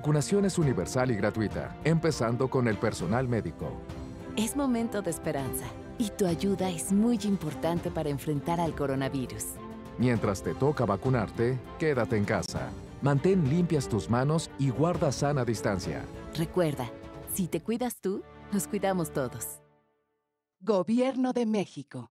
vacunación es universal y gratuita, empezando con el personal médico. Es momento de esperanza y tu ayuda es muy importante para enfrentar al coronavirus. Mientras te toca vacunarte, quédate en casa. Mantén limpias tus manos y guarda sana distancia. Recuerda, si te cuidas tú, nos cuidamos todos. Gobierno de México.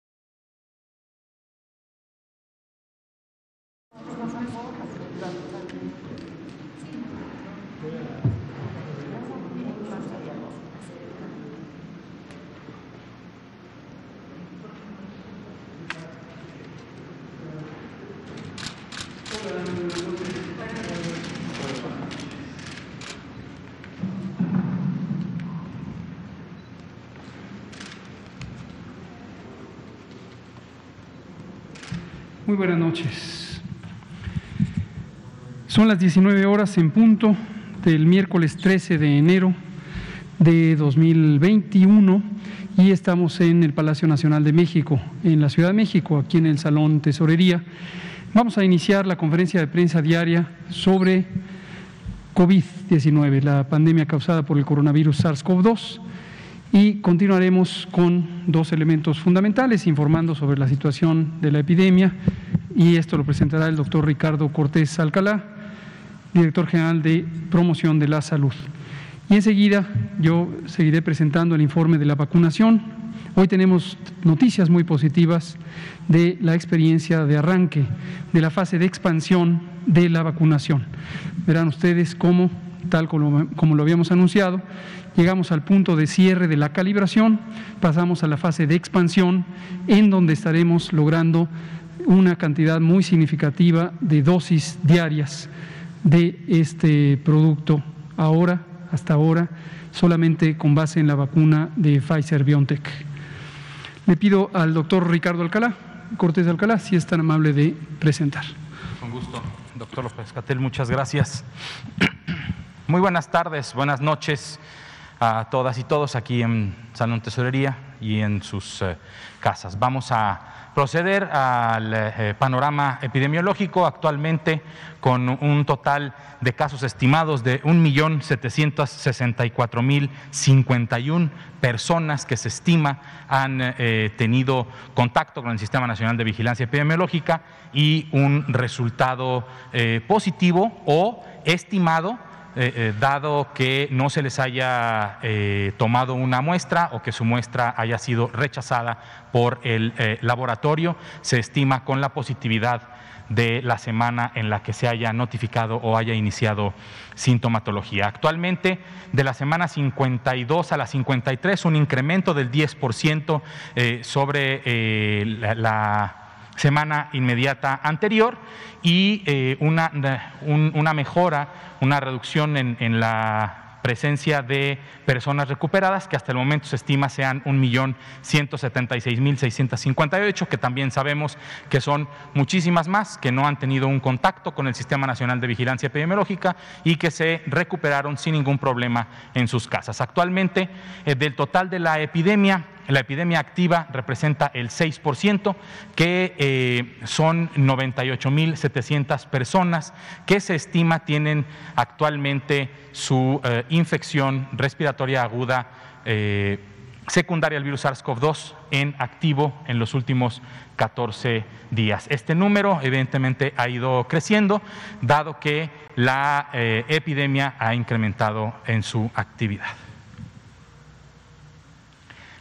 Muy buenas noches. Son las 19 horas en punto del miércoles 13 de enero de 2021 y estamos en el Palacio Nacional de México, en la Ciudad de México, aquí en el Salón Tesorería. Vamos a iniciar la conferencia de prensa diaria sobre COVID-19, la pandemia causada por el coronavirus SARS-CoV-2 y continuaremos con dos elementos fundamentales, informando sobre la situación de la epidemia y esto lo presentará el doctor Ricardo Cortés Alcalá, director general de promoción de la salud. Y enseguida yo seguiré presentando el informe de la vacunación. Hoy tenemos noticias muy positivas de la experiencia de arranque de la fase de expansión de la vacunación. Verán ustedes cómo, tal como, como lo habíamos anunciado, llegamos al punto de cierre de la calibración, pasamos a la fase de expansión, en donde estaremos logrando una cantidad muy significativa de dosis diarias de este producto ahora, hasta ahora, solamente con base en la vacuna de Pfizer BioNTech. Le pido al doctor Ricardo Alcalá, Cortés Alcalá, si es tan amable de presentar. Con gusto, doctor López Catel, muchas gracias. Muy buenas tardes, buenas noches a todas y todos aquí en Salón Tesorería y en sus eh, casas. Vamos a proceder al eh, panorama epidemiológico actualmente con un total de casos estimados de 1.764.051 personas que se estima han eh, tenido contacto con el Sistema Nacional de Vigilancia Epidemiológica y un resultado eh, positivo o estimado eh, eh, dado que no se les haya eh, tomado una muestra o que su muestra haya sido rechazada por el laboratorio, se estima con la positividad de la semana en la que se haya notificado o haya iniciado sintomatología. Actualmente, de la semana 52 a la 53, un incremento del 10% sobre la semana inmediata anterior y eh, una, una, mejora, una reducción en, en la presencia de personas recuperadas, que hasta el momento se estima sean 1.176.658, que también sabemos que son muchísimas más, que no han tenido un contacto con el Sistema Nacional de Vigilancia Epidemiológica y que se recuperaron sin ningún problema en sus casas. Actualmente, eh, del total de la epidemia, la epidemia activa representa el 6%, que eh, son 98.700 personas que se estima tienen actualmente su eh, infección respiratoria aguda eh, secundaria al virus SARS-CoV-2 en activo en los últimos 14 días. Este número evidentemente ha ido creciendo, dado que la epidemia ha incrementado en su actividad.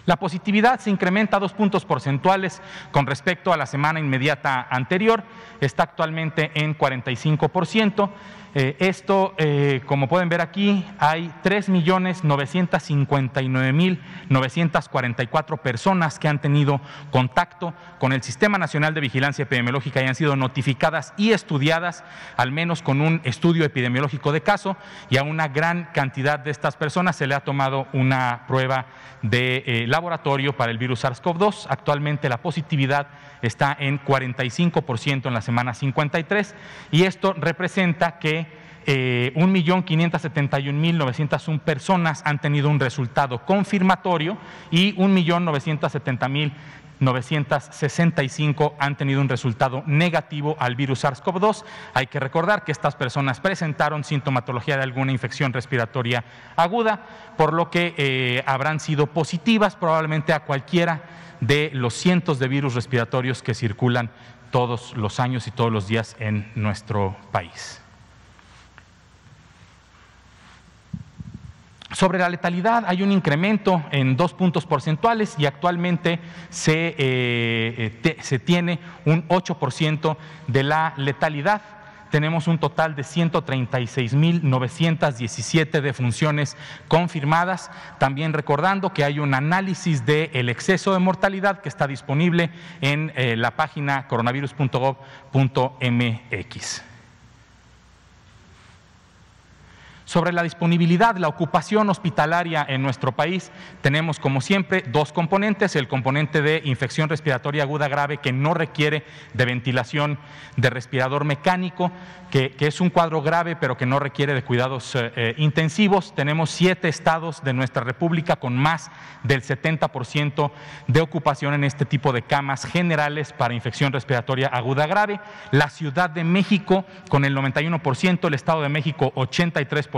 La positividad se incrementa a dos puntos porcentuales con respecto a la semana inmediata anterior, está actualmente en 45%. Eh, esto, eh, como pueden ver aquí, hay 3.959.944 personas que han tenido contacto con el Sistema Nacional de Vigilancia Epidemiológica y han sido notificadas y estudiadas, al menos con un estudio epidemiológico de caso, y a una gran cantidad de estas personas se le ha tomado una prueba de eh, laboratorio para el virus SARS-CoV-2. Actualmente la positividad está en 45% en la semana 53 y esto representa que eh, 1.571.901 personas han tenido un resultado confirmatorio y 1.970.000 965 han tenido un resultado negativo al virus SARS-CoV-2. Hay que recordar que estas personas presentaron sintomatología de alguna infección respiratoria aguda, por lo que eh, habrán sido positivas probablemente a cualquiera de los cientos de virus respiratorios que circulan todos los años y todos los días en nuestro país. Sobre la letalidad hay un incremento en dos puntos porcentuales y actualmente se, eh, eh, se tiene un 8% de la letalidad. Tenemos un total de 136.917 defunciones confirmadas. También recordando que hay un análisis del el exceso de mortalidad que está disponible en eh, la página coronavirus.gov.mx. Sobre la disponibilidad, la ocupación hospitalaria en nuestro país, tenemos como siempre dos componentes, el componente de infección respiratoria aguda grave que no requiere de ventilación de respirador mecánico, que, es un cuadro grave pero que no requiere de cuidados eh, eh, intensivos. Tenemos siete estados de nuestra República con más del 70% de ocupación en este tipo de camas generales para infección respiratoria aguda grave. La Ciudad de México con el 91%, el Estado de México 83%,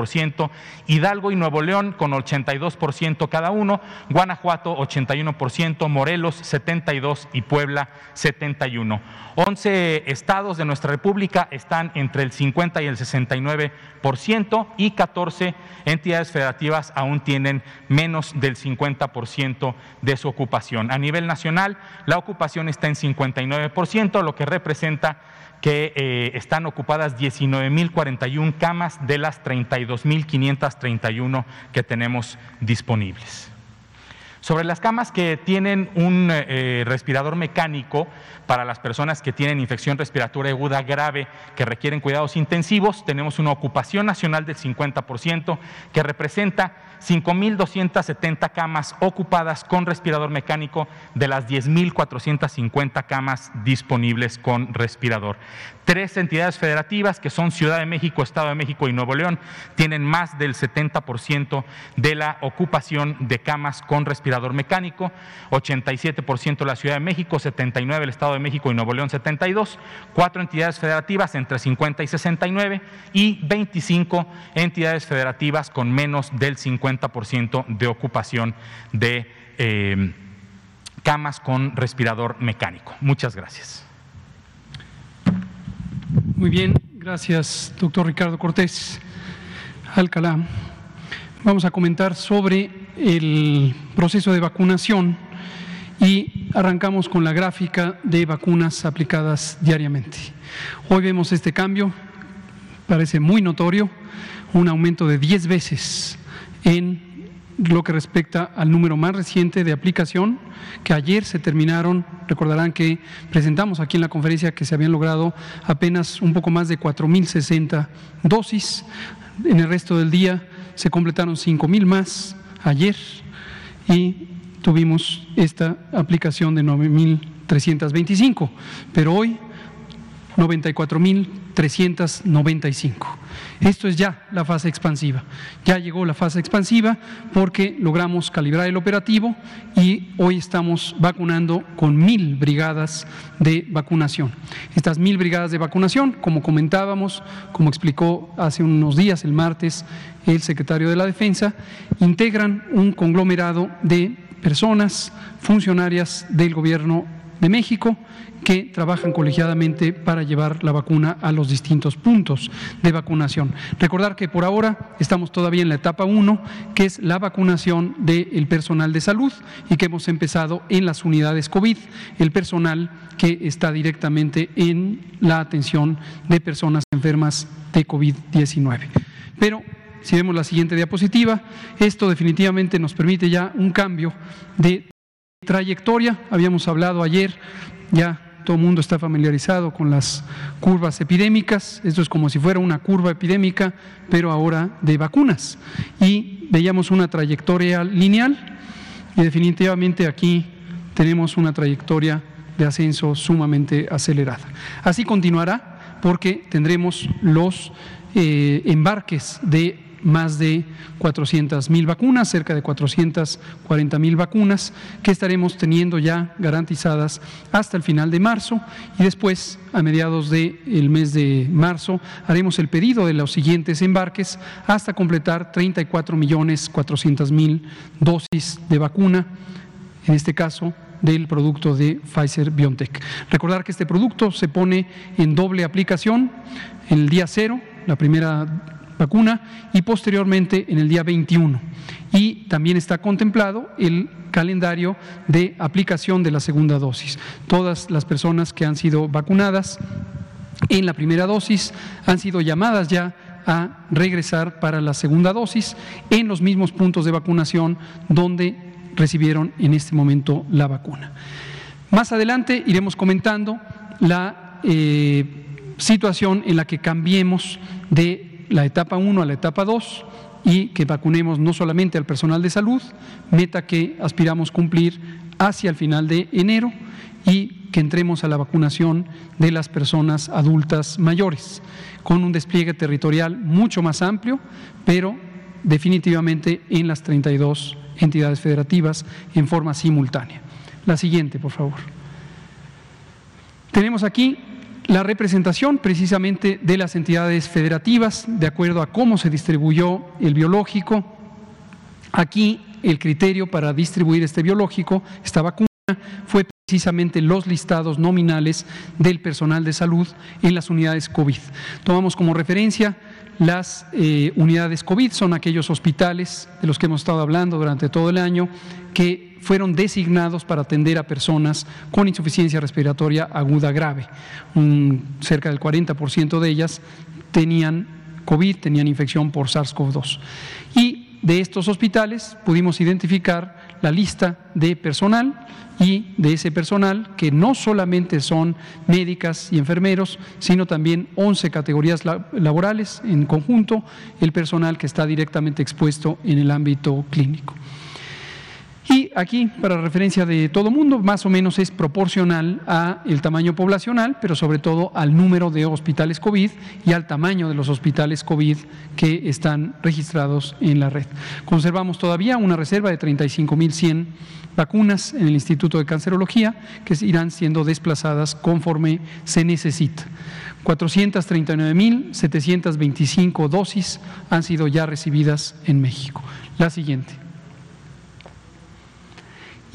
Hidalgo y Nuevo León con 82% cada uno, Guanajuato 81%, Morelos 72% y Puebla 71%. 11 estados de nuestra República están entre el 50 y el 69% y 14 entidades federativas aún tienen menos del 50% de su ocupación. A nivel nacional, la ocupación está en 59%, lo que representa que eh, están ocupadas 19.041 camas de las 32.531 que tenemos disponibles. Sobre las camas que tienen un eh, respirador mecánico para las personas que tienen infección respiratoria aguda grave que requieren cuidados intensivos, tenemos una ocupación nacional del 50% que representa 5.270 camas ocupadas con respirador mecánico de las 10.450 camas disponibles con respirador. Tres entidades federativas, que son Ciudad de México, Estado de México y Nuevo León, tienen más del 70% de la ocupación de camas con respirador mecánico, 87% la Ciudad de México, 79% el Estado de México y Nuevo León 72, cuatro entidades federativas entre 50 y 69 y 25 entidades federativas con menos del 50% de ocupación de eh, camas con respirador mecánico. Muchas gracias. Muy bien, gracias, doctor Ricardo Cortés Alcalá. Vamos a comentar sobre el proceso de vacunación y arrancamos con la gráfica de vacunas aplicadas diariamente. Hoy vemos este cambio, parece muy notorio, un aumento de 10 veces en lo que respecta al número más reciente de aplicación, que ayer se terminaron, recordarán que presentamos aquí en la conferencia que se habían logrado apenas un poco más de 4.060 dosis, en el resto del día se completaron 5.000 más ayer y tuvimos esta aplicación de 9.325, pero hoy 94.395. Esto es ya la fase expansiva. Ya llegó la fase expansiva porque logramos calibrar el operativo y hoy estamos vacunando con mil brigadas de vacunación. Estas mil brigadas de vacunación, como comentábamos, como explicó hace unos días, el martes, el secretario de la Defensa, integran un conglomerado de personas funcionarias del gobierno de México que trabajan colegiadamente para llevar la vacuna a los distintos puntos de vacunación. Recordar que por ahora estamos todavía en la etapa 1, que es la vacunación del personal de salud y que hemos empezado en las unidades COVID, el personal que está directamente en la atención de personas enfermas de COVID-19. Pero si vemos la siguiente diapositiva, esto definitivamente nos permite ya un cambio de trayectoria. Habíamos hablado ayer ya todo el mundo está familiarizado con las curvas epidémicas, esto es como si fuera una curva epidémica, pero ahora de vacunas. Y veíamos una trayectoria lineal y definitivamente aquí tenemos una trayectoria de ascenso sumamente acelerada. Así continuará porque tendremos los eh, embarques de más de 400 mil vacunas, cerca de 440 mil vacunas, que estaremos teniendo ya garantizadas hasta el final de marzo y después, a mediados del mes de marzo, haremos el pedido de los siguientes embarques hasta completar 34 millones 400 mil dosis de vacuna, en este caso del producto de Pfizer BioNTech. Recordar que este producto se pone en doble aplicación en el día cero, la primera vacuna, y posteriormente en el día 21. Y también está contemplado el calendario de aplicación de la segunda dosis. Todas las personas que han sido vacunadas en la primera dosis han sido llamadas ya a regresar para la segunda dosis en los mismos puntos de vacunación donde recibieron en este momento la vacuna. Más adelante iremos comentando la eh, situación en la que cambiemos de la etapa 1 a la etapa 2 y que vacunemos no solamente al personal de salud, meta que aspiramos cumplir hacia el final de enero y que entremos a la vacunación de las personas adultas mayores, con un despliegue territorial mucho más amplio, pero definitivamente en las 32 entidades federativas en forma simultánea. La siguiente, por favor. Tenemos aquí la representación precisamente de las entidades federativas, de acuerdo a cómo se distribuyó el biológico. Aquí el criterio para distribuir este biológico, esta vacuna, fue precisamente los listados nominales del personal de salud en las unidades COVID. Tomamos como referencia las eh, unidades COVID, son aquellos hospitales de los que hemos estado hablando durante todo el año que fueron designados para atender a personas con insuficiencia respiratoria aguda grave. cerca del 40% de ellas tenían COVID, tenían infección por SARS-CoV-2. Y de estos hospitales pudimos identificar la lista de personal y de ese personal que no solamente son médicas y enfermeros, sino también 11 categorías laborales en conjunto, el personal que está directamente expuesto en el ámbito clínico. Y aquí, para referencia de todo mundo, más o menos es proporcional a el tamaño poblacional, pero sobre todo al número de hospitales COVID y al tamaño de los hospitales COVID que están registrados en la red. Conservamos todavía una reserva de 35.100 vacunas en el Instituto de Cancerología que irán siendo desplazadas conforme se necesita. 439.725 dosis han sido ya recibidas en México. La siguiente.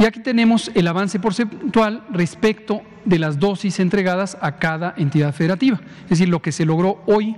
Y aquí tenemos el avance porcentual respecto de las dosis entregadas a cada entidad federativa, es decir, lo que se logró hoy,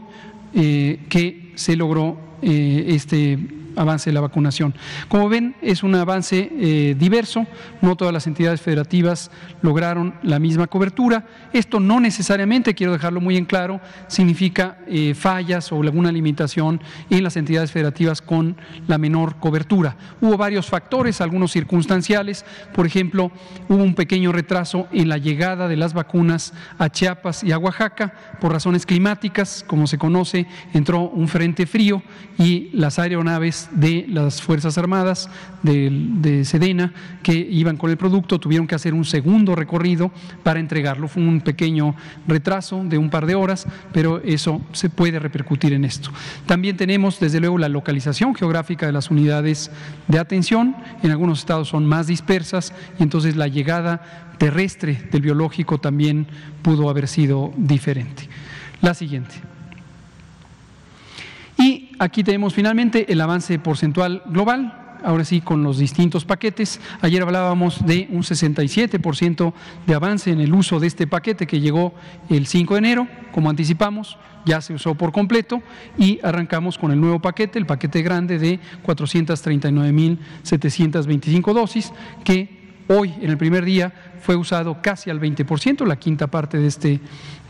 eh, que se logró eh, este avance de la vacunación. Como ven, es un avance eh, diverso, no todas las entidades federativas lograron la misma cobertura. Esto no necesariamente, quiero dejarlo muy en claro, significa eh, fallas o alguna limitación en las entidades federativas con la menor cobertura. Hubo varios factores, algunos circunstanciales, por ejemplo, hubo un pequeño retraso en la llegada de las vacunas a Chiapas y a Oaxaca por razones climáticas, como se conoce, entró un frente frío y las aeronaves de las Fuerzas Armadas de, Sedena que iban con el producto tuvieron que hacer un segundo recorrido para entregarlo. Fue un pequeño retraso de un par de horas, pero eso se puede repercutir en esto. También tenemos, desde luego, la localización geográfica de las unidades de atención. En algunos estados son más dispersas y entonces la llegada terrestre del biológico también pudo haber sido diferente. La siguiente. Aquí tenemos finalmente el avance porcentual global, ahora sí con los distintos paquetes. Ayer hablábamos de un 67% de avance en el uso de este paquete que llegó el 5 de enero, como anticipamos, ya se usó por completo y arrancamos con el nuevo paquete, el paquete grande de 439.725 dosis, que hoy en el primer día fue usado casi al 20%, la quinta parte de este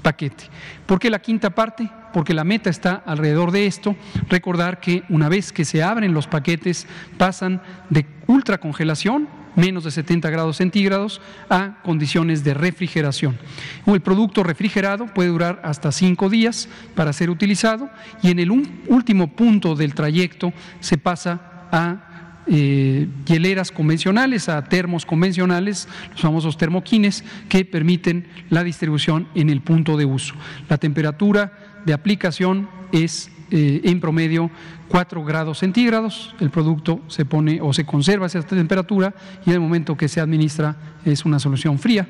paquete. ¿Por qué la quinta parte? Porque la meta está alrededor de esto. Recordar que una vez que se abren los paquetes pasan de ultracongelación, menos de 70 grados centígrados, a condiciones de refrigeración. El producto refrigerado puede durar hasta cinco días para ser utilizado y en el último punto del trayecto se pasa a eh, hieleras convencionales a termos convencionales, los famosos termoquines, que permiten la distribución en el punto de uso. La temperatura de aplicación es eh, en promedio 4 grados centígrados. El producto se pone o se conserva a esa temperatura y en el momento que se administra es una solución fría,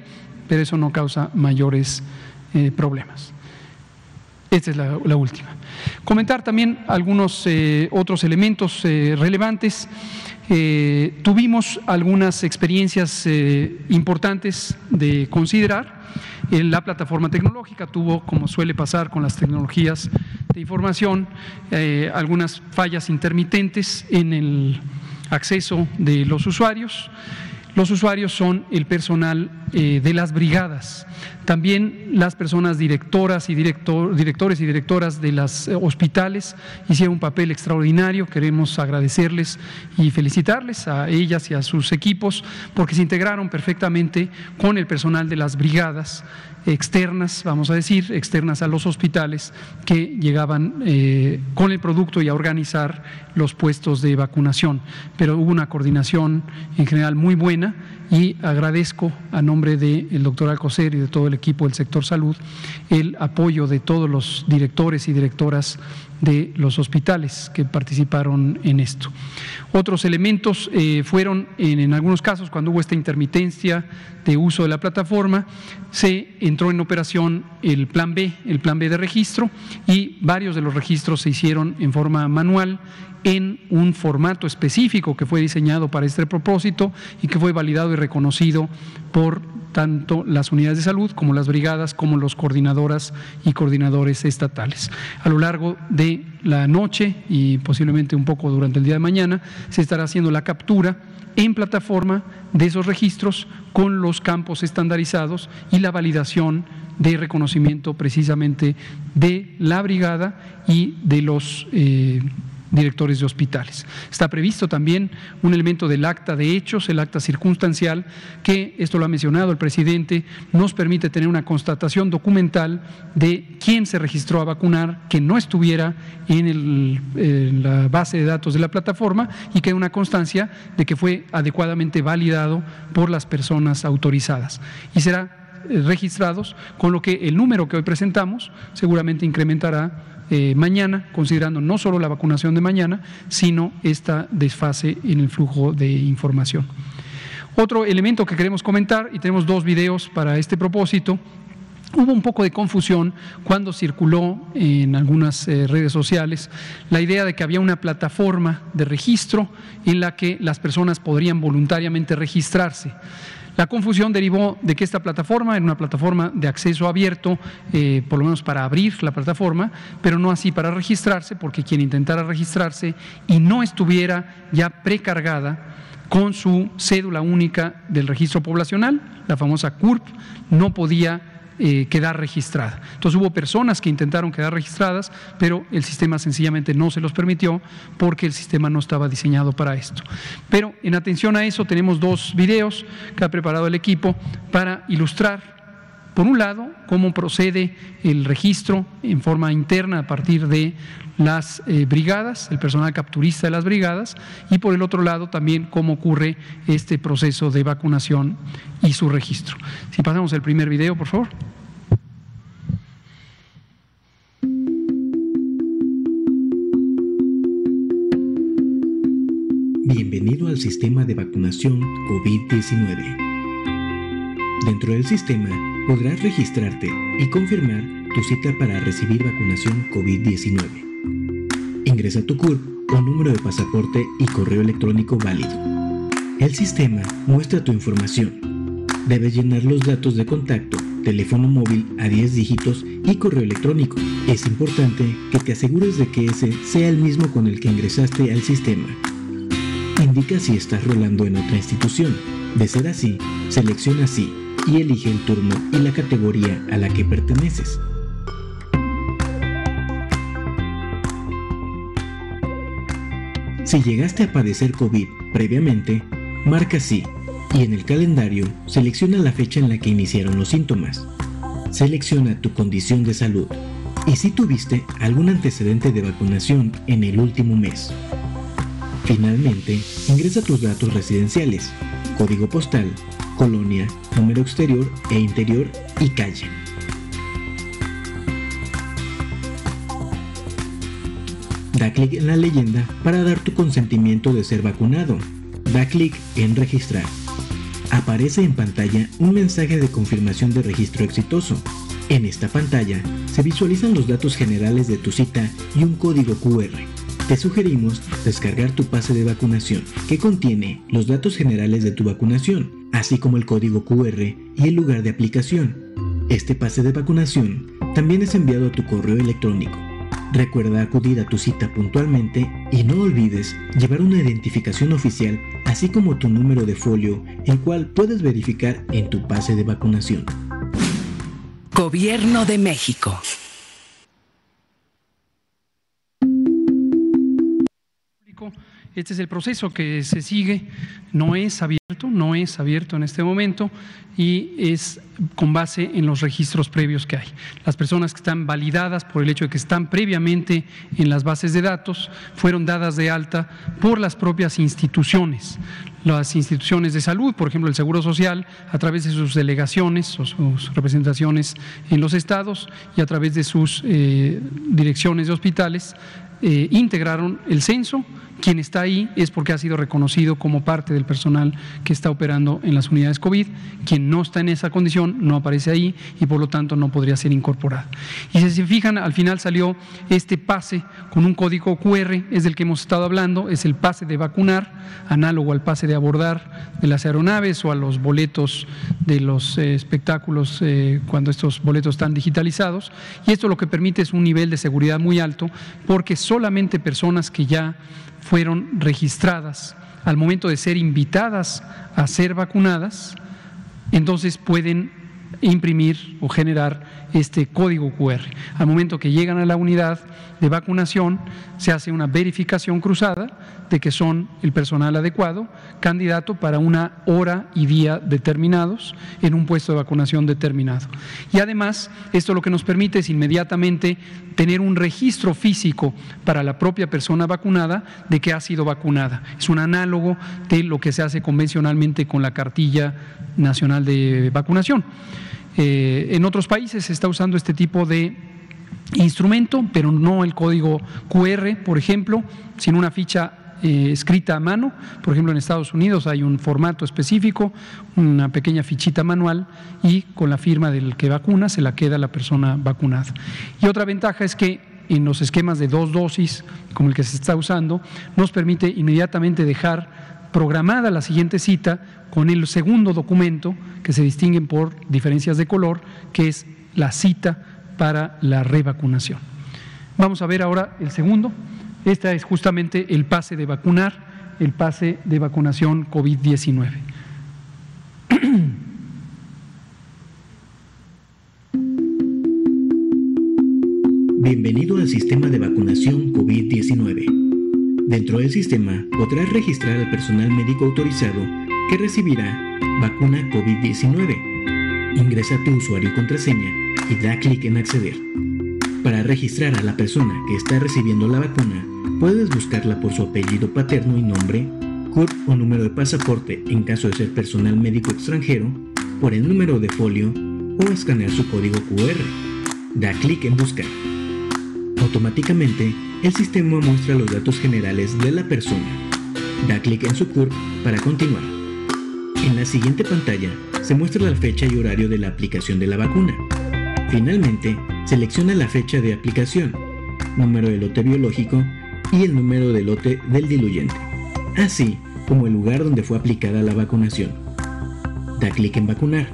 pero eso no causa mayores eh, problemas. Esta es la, última. Comentar también algunos eh, otros elementos relevantes. tuvimos algunas experiencias importantes de considerar la plataforma tecnológica tuvo, como suele pasar con las tecnologías de información, eh, algunas fallas intermitentes en el acceso de los usuarios. Los usuarios son el personal eh, de las brigadas, también las personas directoras y directores y directoras de los eh, hospitales hicieron un papel extraordinario. Queremos agradecerles y felicitarles a ellas y a sus equipos porque se integraron perfectamente con el personal de las brigadas externas, vamos a decir, externas a los hospitales que llegaban eh, con el producto y a organizar los puestos de vacunación. Pero hubo una coordinación en general muy buena y agradezco a nombre del doctor Alcocer y de todo el equipo del sector salud el apoyo de todos los directores y directoras de los hospitales que participaron en esto. Otros elementos eh, fueron, en, algunos casos, cuando hubo esta intermitencia de uso de la plataforma, se entró en operación el plan B, el plan B de registro, y varios de los registros se hicieron en forma manual en un formato específico que fue diseñado para este propósito y que fue validado y reconocido por tanto las unidades de salud como las brigadas, como los coordinadoras y coordinadores estatales. A lo largo de la noche y posiblemente un poco durante el día de mañana se estará haciendo la captura en plataforma de esos registros con los campos estandarizados y la validación de reconocimiento precisamente de la brigada y de los eh, directores de hospitales. Está previsto también un elemento del acta de hechos, el acta circunstancial, que, esto lo ha mencionado el presidente, nos permite tener una constatación documental de quién se registró a vacunar, que no estuviera en, en la base de datos de la plataforma y que una constancia de que fue adecuadamente validado por las personas autorizadas. Y será eh, registrados, con lo que el número que hoy presentamos seguramente incrementará eh, mañana, considerando no solo la vacunación de mañana, sino esta desfase en el flujo de información. Otro elemento que queremos comentar, y tenemos dos videos para este propósito, Hubo un poco de confusión cuando circuló en algunas eh, redes sociales la idea de que había una plataforma de registro en la que las personas podrían voluntariamente registrarse. La confusión derivó de que esta plataforma era una plataforma de acceso abierto, eh, por lo menos para abrir la plataforma, pero no así para registrarse, porque quien intentara registrarse y no estuviera ya precargada con su cédula única del registro poblacional, la famosa CURP, no podía eh, quedar registrada. Entonces hubo personas que intentaron quedar registradas, pero el sistema sencillamente no se los permitió porque el sistema no estaba diseñado para esto. Pero en atención a eso tenemos dos videos que ha preparado el equipo para ilustrar por un lado, cómo procede el registro en forma interna a partir de las eh, brigadas, el personal capturista de las brigadas, y por el otro lado también cómo ocurre este proceso de vacunación y su registro. Si pasamos el primer video, por favor. Bienvenido al sistema de vacunación COVID-19. Dentro del sistema podrás registrarte y confirmar tu cita para recibir vacunación COVID-19 Ingresa tu CURP o número de pasaporte y correo electrónico válido. El sistema muestra tu información. Debes llenar los datos de contacto, teléfono móvil a 10 dígitos y correo electrónico. Es importante que te asegures de que ese sea el mismo con el que ingresaste al sistema. Indica si estás rolando en otra institución. De ser así, selecciona sí y elige el turno y la categoría a la que perteneces. Si llegaste a padecer COVID previamente, marca sí y en el calendario selecciona la fecha en la que iniciaron los síntomas. Selecciona tu condición de salud y si tuviste algún antecedente de vacunación en el último mes. Finalmente, ingresa tus datos residenciales, código postal, colonia, número exterior e interior y calle. Da clic en la leyenda para dar tu consentimiento de ser vacunado. Da clic en registrar. Aparece en pantalla un mensaje de confirmación de registro exitoso. En esta pantalla se visualizan los datos generales de tu cita y un código QR. Te sugerimos descargar tu pase de vacunación, que contiene los datos generales de tu vacunación, así como el código QR y el lugar de aplicación. Este pase de vacunación también es enviado a tu correo electrónico. Recuerda acudir a tu cita puntualmente y no olvides llevar una identificación oficial, así como tu número de folio, el cual puedes verificar en tu pase de vacunación. Gobierno de México. Este es el proceso que se sigue, no es abierto, no es abierto en este momento y es con base en los registros previos que hay. Las personas que están validadas por el hecho de que están previamente en las bases de datos fueron dadas de alta por las propias instituciones, las instituciones de salud, por ejemplo el Seguro Social, a través de sus delegaciones o sus representaciones en los estados y a través de sus eh, direcciones de hospitales, eh, integraron el censo quien está ahí es porque ha sido reconocido como parte del personal que está operando en las unidades COVID. Quien no está en esa condición no aparece ahí y por lo tanto no podría ser incorporado. Y si se fijan, al final salió este pase con un código QR, es del que hemos estado hablando, es el pase de vacunar, análogo al pase de abordar de las aeronaves o a los boletos de los eh, espectáculos eh, cuando estos boletos están digitalizados. Y esto lo que permite es un nivel de seguridad muy alto porque solamente personas que ya fueron registradas al momento de ser invitadas a ser vacunadas, entonces pueden imprimir o generar este código QR. Al momento que llegan a la unidad de vacunación, se hace una verificación cruzada de que son el personal adecuado, candidato para una hora y día determinados en un puesto de vacunación determinado. Y además, esto lo que nos permite es inmediatamente tener un registro físico para la propia persona vacunada de que ha sido vacunada. Es un análogo de lo que se hace convencionalmente con la cartilla nacional de vacunación. Eh, en otros países se está usando este tipo de instrumento, pero no el código QR, por ejemplo, sino una ficha eh, escrita a mano. Por ejemplo, en Estados Unidos hay un formato específico, una pequeña fichita manual y con la firma del que vacuna se la queda la persona vacunada. Y otra ventaja es que en los esquemas de dos dosis, como el que se está usando, nos permite inmediatamente dejar programada la siguiente cita con el segundo documento que se distinguen por diferencias de color, que es la cita para la revacunación. Vamos a ver ahora el segundo. Este es justamente el pase de vacunar, el pase de vacunación COVID-19. Bienvenido al sistema de vacunación COVID-19. Dentro del sistema podrás registrar al personal médico autorizado que recibirá vacuna COVID-19. Ingresa tu usuario y contraseña y da clic en acceder. Para registrar a la persona que está recibiendo la vacuna, puedes buscarla por su apellido paterno y nombre, CURP o número de pasaporte en caso de ser personal médico extranjero, por el número de folio o escanear su código QR. Da clic en buscar. Automáticamente, el sistema muestra los datos generales de la persona. Da clic en su CURP para continuar. En la siguiente pantalla se muestra la fecha y horario de la aplicación de la vacuna. Finalmente, selecciona la fecha de aplicación, número de lote biológico y el número de lote del diluyente, así como el lugar donde fue aplicada la vacunación. Da clic en vacunar.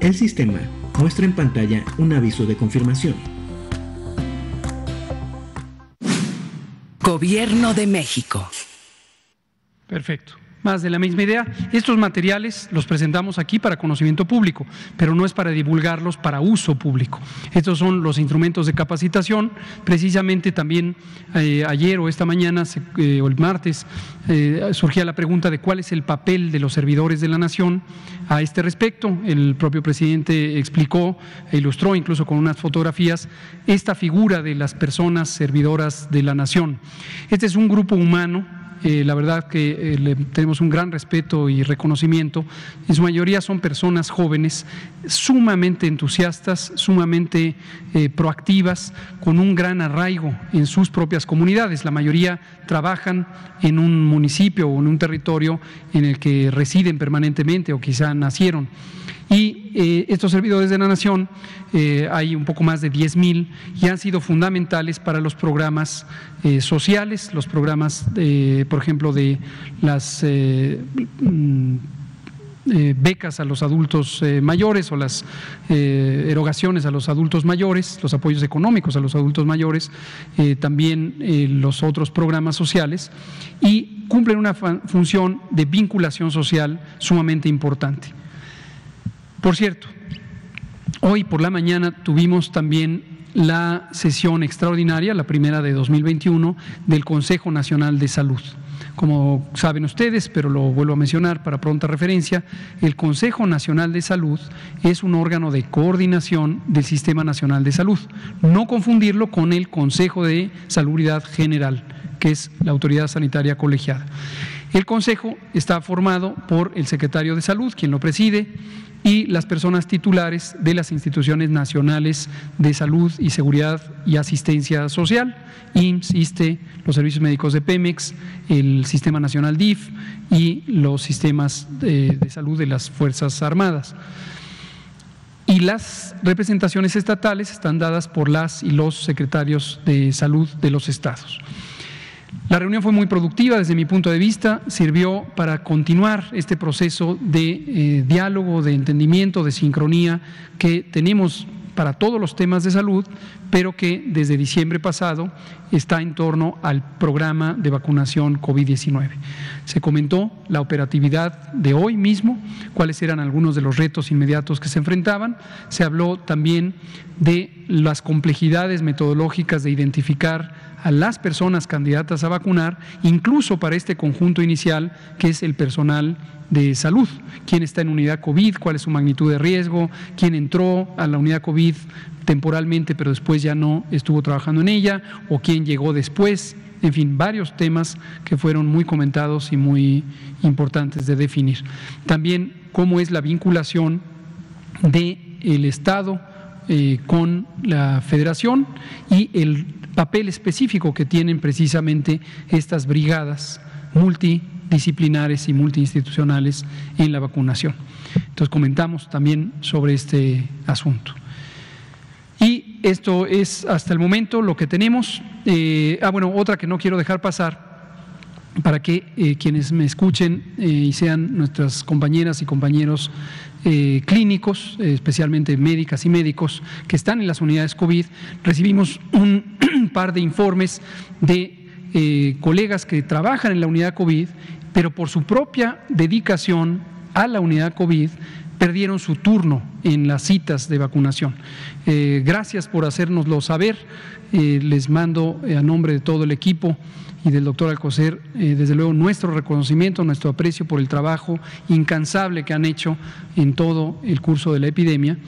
El sistema muestra en pantalla un aviso de confirmación. Gobierno de México. Perfecto más de la misma idea. Estos materiales los presentamos aquí para conocimiento público, pero no es para divulgarlos para uso público. Estos son los instrumentos de capacitación. Precisamente también eh, ayer o esta mañana eh, o el martes eh, surgía la pregunta de cuál es el papel de los servidores de la nación a este respecto. El propio presidente explicó e ilustró incluso con unas fotografías esta figura de las personas servidoras de la nación. Este es un grupo humano eh, la verdad que le tenemos un gran respeto y reconocimiento. En su mayoría son personas jóvenes, sumamente entusiastas, sumamente proactivas, con un gran arraigo en sus propias comunidades. La mayoría trabajan en un municipio o en un territorio en el que residen permanentemente o quizá nacieron. Y eh, estos servidores de la Nación, eh, hay un poco más de 10 mil, y han sido fundamentales para los programas eh, sociales, los programas, por ejemplo, de las mm, becas a los adultos mayores o las erogaciones a los adultos mayores, los apoyos económicos a los adultos mayores, también los otros programas sociales, y cumplen una función de vinculación social sumamente importante. Por cierto, hoy por la mañana tuvimos también la sesión extraordinaria, la primera de 2021, del Consejo Nacional de Salud. Como saben ustedes, pero lo vuelvo a mencionar para pronta referencia, el Consejo Nacional de Salud es un órgano de coordinación del Sistema Nacional de Salud. No confundirlo con el Consejo de Salubridad General, que es la autoridad sanitaria colegiada. El Consejo está formado por el secretario de Salud, quien lo preside, y las personas titulares de las instituciones nacionales de salud y seguridad y asistencia social, IMSS, los servicios médicos de Pemex, el Sistema Nacional DIF y los sistemas de, de salud de las Fuerzas Armadas. Y las representaciones estatales están dadas por las y los secretarios de salud de los estados. La reunión fue muy productiva desde mi punto de vista, sirvió para continuar este proceso de eh, diálogo, de entendimiento, de sincronía que tenemos para todos los temas de salud, pero que desde diciembre pasado está en torno al programa de vacunación COVID-19. Se comentó la operatividad de hoy mismo, cuáles eran algunos de los retos inmediatos que se enfrentaban. Se habló también de las complejidades metodológicas de identificar a las personas candidatas a vacunar, incluso para este conjunto inicial que es el personal de salud, quién está en unidad COVID, cuál es su magnitud de riesgo, quién entró a la unidad COVID temporalmente pero después ya no estuvo trabajando en ella o quién llegó después, en fin, varios temas que fueron muy comentados y muy importantes de definir. También cómo es la vinculación del el Estado eh, con la Federación y el papel específico que tienen precisamente estas brigadas multidisciplinares y multiinstitucionales en la vacunación. Entonces comentamos también sobre este asunto. Esto es hasta el momento lo que tenemos. Eh, ah, bueno, otra que no quiero dejar pasar para que eh, quienes me escuchen eh, y sean nuestras compañeras y compañeros clínicos, especialmente médicas y médicos que están en las unidades COVID, recibimos un par de informes de colegas que trabajan en la unidad COVID, pero por su propia dedicación a la unidad COVID perdieron su turno en las citas de vacunación. Eh, gracias por hacérnoslo saber. les mando a nombre de todo el equipo y del doctor Alcocer, eh, desde luego, nuestro reconocimiento, nuestro aprecio por el trabajo incansable que han hecho en todo el curso de la epidemia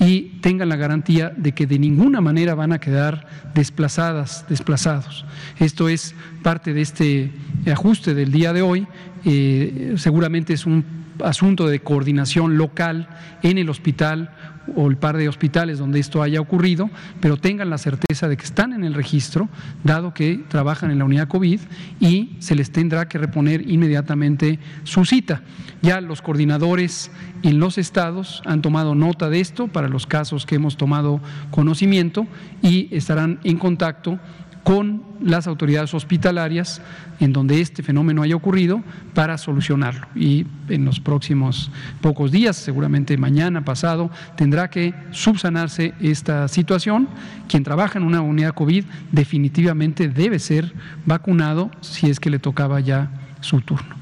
y tengan la garantía de que de ninguna manera van a quedar desplazadas, desplazados. Esto es parte de este ajuste del día de hoy. Eh, seguramente es un asunto de coordinación local en el hospital o el par de hospitales donde esto haya ocurrido, pero tengan la certeza de que están en el registro, dado que trabajan en la unidad COVID y se les tendrá que reponer inmediatamente su cita. Ya los coordinadores en los estados han tomado nota de esto para los casos que hemos tomado conocimiento y estarán en contacto con las autoridades hospitalarias en donde este fenómeno haya ocurrido para solucionarlo. Y en los próximos pocos días, seguramente mañana, pasado, tendrá que subsanarse esta situación. Quien trabaja en una unidad COVID definitivamente debe ser vacunado si es que le tocaba ya su turno.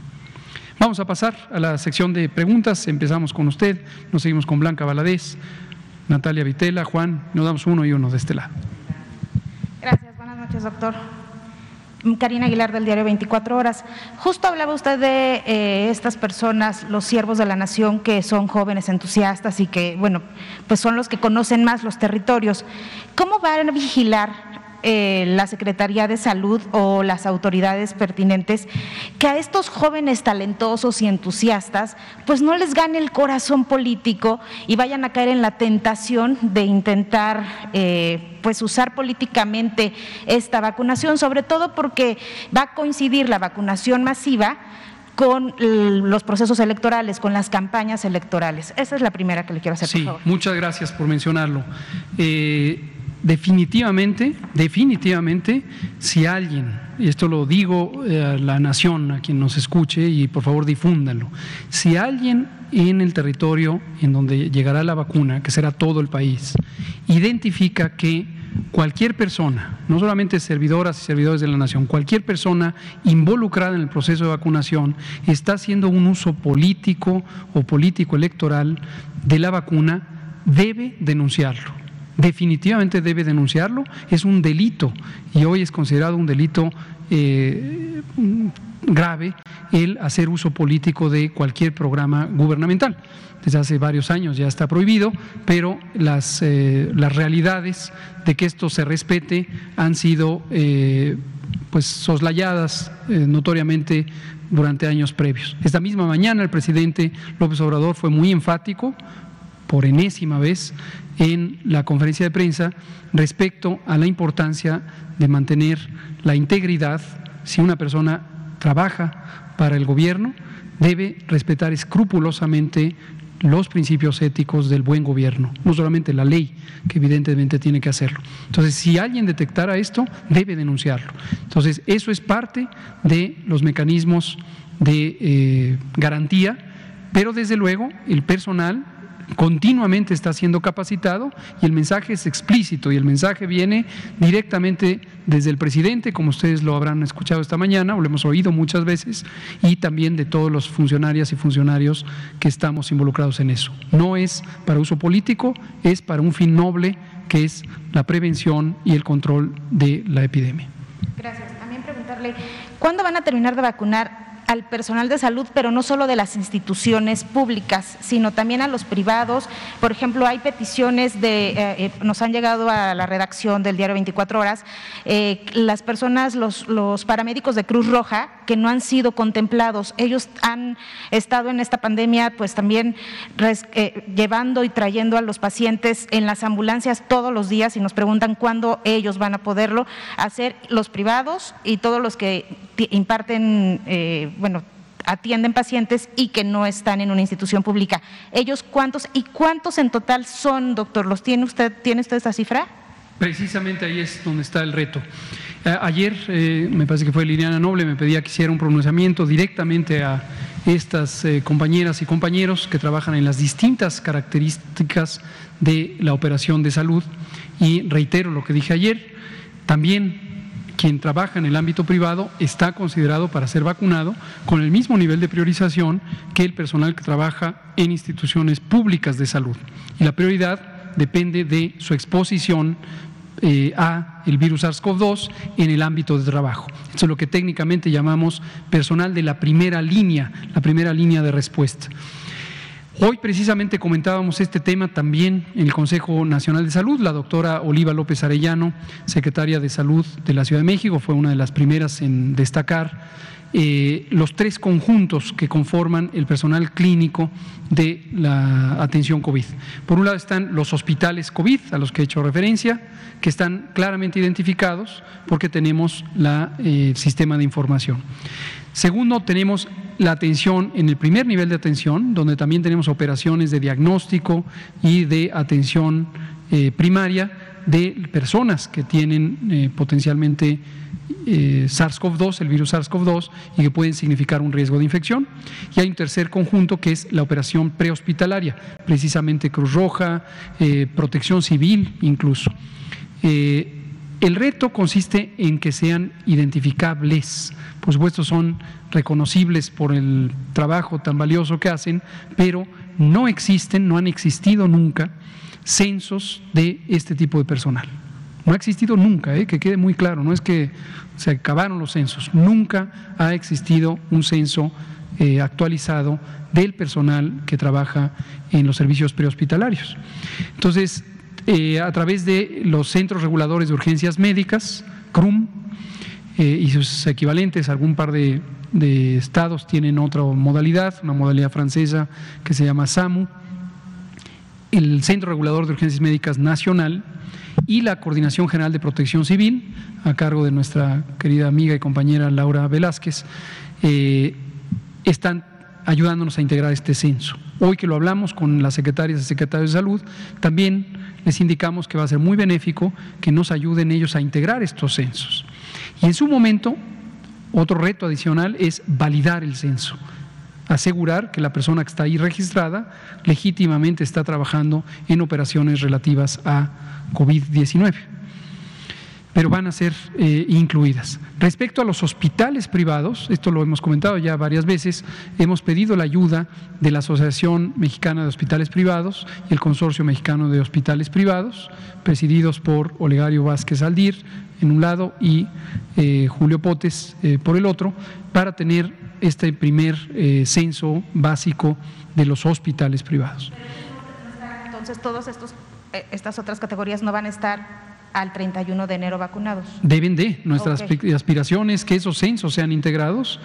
Vamos a pasar a la sección de preguntas. Empezamos con usted, nos seguimos con Blanca Valadez, Natalia Vitela, Juan, nos damos uno y uno de este lado. Gracias, doctor. Karina Aguilar del diario 24 Horas. Justo hablaba usted de eh, estas personas, los siervos de la nación, que son jóvenes entusiastas y que, bueno, pues son los que conocen más los territorios. ¿Cómo van a vigilar eh, la Secretaría de Salud o las autoridades pertinentes que a estos jóvenes talentosos y entusiastas pues no les gane el corazón político y vayan a caer en la tentación de intentar eh, pues usar políticamente esta vacunación, sobre todo porque va a coincidir la vacunación masiva con los procesos electorales, con las campañas electorales. Esa es la primera que le quiero hacer. Sí, muchas gracias por mencionarlo. Eh, definitivamente, definitivamente, si alguien, y esto lo digo eh, a la nación, a quien nos escuche, y por favor difúndanlo, si alguien en el territorio en donde llegará la vacuna, que será todo el país, identifica que cualquier persona, no solamente servidoras y servidores de la nación, cualquier persona involucrada en el proceso de vacunación está haciendo un uso político o político electoral de la vacuna, debe denunciarlo definitivamente debe denunciarlo, es un delito y hoy es considerado un delito eh, grave el hacer uso político de cualquier programa gubernamental. Desde hace varios años ya está prohibido, pero las, eh, las realidades de que esto se respete han sido eh, pues soslayadas notoriamente durante años previos. Esta misma mañana el presidente López Obrador fue muy enfático por enésima vez en la conferencia de prensa respecto a la importancia de mantener la integridad. Si una persona trabaja para el gobierno, debe respetar escrupulosamente los principios éticos del buen gobierno, no solamente la ley, que evidentemente tiene que hacerlo. Entonces, si alguien detectara esto, debe denunciarlo. Entonces, eso es parte de los mecanismos de eh, garantía, pero desde luego el personal continuamente está siendo capacitado y el mensaje es explícito y el mensaje viene directamente desde el presidente, como ustedes lo habrán escuchado esta mañana o lo hemos oído muchas veces, y también de todos los funcionarias y funcionarios que estamos involucrados en eso. No es para uso político, es para un fin noble que es la prevención y el control de la epidemia. Gracias. También preguntarle, ¿cuándo van a terminar de vacunar al personal de salud, pero no solo de las instituciones públicas, sino también a los privados. Por ejemplo, hay peticiones de, eh, eh, nos han llegado a la redacción del diario 24 horas, eh, las personas, los, los paramédicos de Cruz Roja, que no han sido contemplados. Ellos han estado en esta pandemia, pues también llevando y trayendo a los pacientes en las ambulancias todos los días y nos preguntan cuándo ellos van a poderlo hacer, los privados y todos los que imparten bueno, atienden pacientes y que no están en una institución pública. ¿Ellos cuántos y cuántos en total son, doctor? ¿Los tiene usted, tiene usted esa cifra? Precisamente ahí es donde está el reto. Eh, ayer, eh, me parece que fue Liliana Noble, me pedía que hiciera un pronunciamiento directamente a estas eh, compañeras y compañeros que trabajan en las distintas características de la operación de salud y reitero lo que dije ayer, también quien trabaja en el ámbito privado está considerado para ser vacunado con el mismo nivel de priorización que el personal que trabaja en instituciones públicas de salud. Y la prioridad depende de su exposición eh, a el virus SARS-CoV-2 en el ámbito de trabajo. Eso es lo que técnicamente llamamos personal de la primera línea, la primera línea de respuesta. Hoy precisamente comentábamos este tema también en el Consejo Nacional de Salud. La doctora Oliva López Arellano, secretaria de Salud de la Ciudad de México, fue una de las primeras en destacar eh, los tres conjuntos que conforman el personal clínico de la atención COVID. Por un lado están los hospitales COVID, a los que he hecho referencia, que están claramente identificados porque tenemos el eh, sistema de información. Segundo, tenemos la atención en el primer nivel de atención, donde también tenemos operaciones de diagnóstico y de atención eh, primaria de personas que tienen eh, potencialmente eh, SARS-CoV-2, el virus SARS-CoV-2, y que pueden significar un riesgo de infección. Y hay un tercer conjunto que es la operación prehospitalaria, precisamente Cruz Roja, protección civil incluso. El reto consiste en que sean identificables. Por supuesto, son reconocibles por el trabajo tan valioso que hacen, pero no existen, no han existido nunca censos de este tipo de personal. No ha existido nunca, ¿eh? que quede muy claro, no es que se acabaron los censos, nunca ha existido un censo eh, actualizado del personal que trabaja en los servicios prehospitalarios. Entonces, eh, a través de los Centros Reguladores de Urgencias Médicas, CRUM, eh, y sus equivalentes, algún par de, estados tienen otra modalidad, una modalidad francesa que se llama SAMU, el Centro Regulador de Urgencias Médicas Nacional y la Coordinación General de Protección Civil, a cargo de nuestra querida amiga y compañera Laura Velázquez, eh, están ayudándonos a integrar este censo. Hoy que lo hablamos con las secretarias y secretarios de salud, también les indicamos que va a ser muy benéfico que nos ayuden ellos a integrar estos censos. Y en su momento, otro reto adicional es validar el censo asegurar que la persona que está ahí registrada legítimamente está trabajando en operaciones relativas a COVID-19 pero van a ser eh, incluidas. Respecto a los hospitales privados, esto lo hemos comentado ya varias veces, hemos pedido la ayuda de la Asociación Mexicana de Hospitales Privados y el Consorcio Mexicano de Hospitales Privados, presididos por Olegario Vázquez Aldir en un lado y eh, Julio Potes eh, por el otro, para tener este primer censo básico de los hospitales privados. Entonces, todas estas otras categorías no van a estar al 31 de enero vacunados. Deben de. Nuestras aspiraciones que esos censos sean integrados.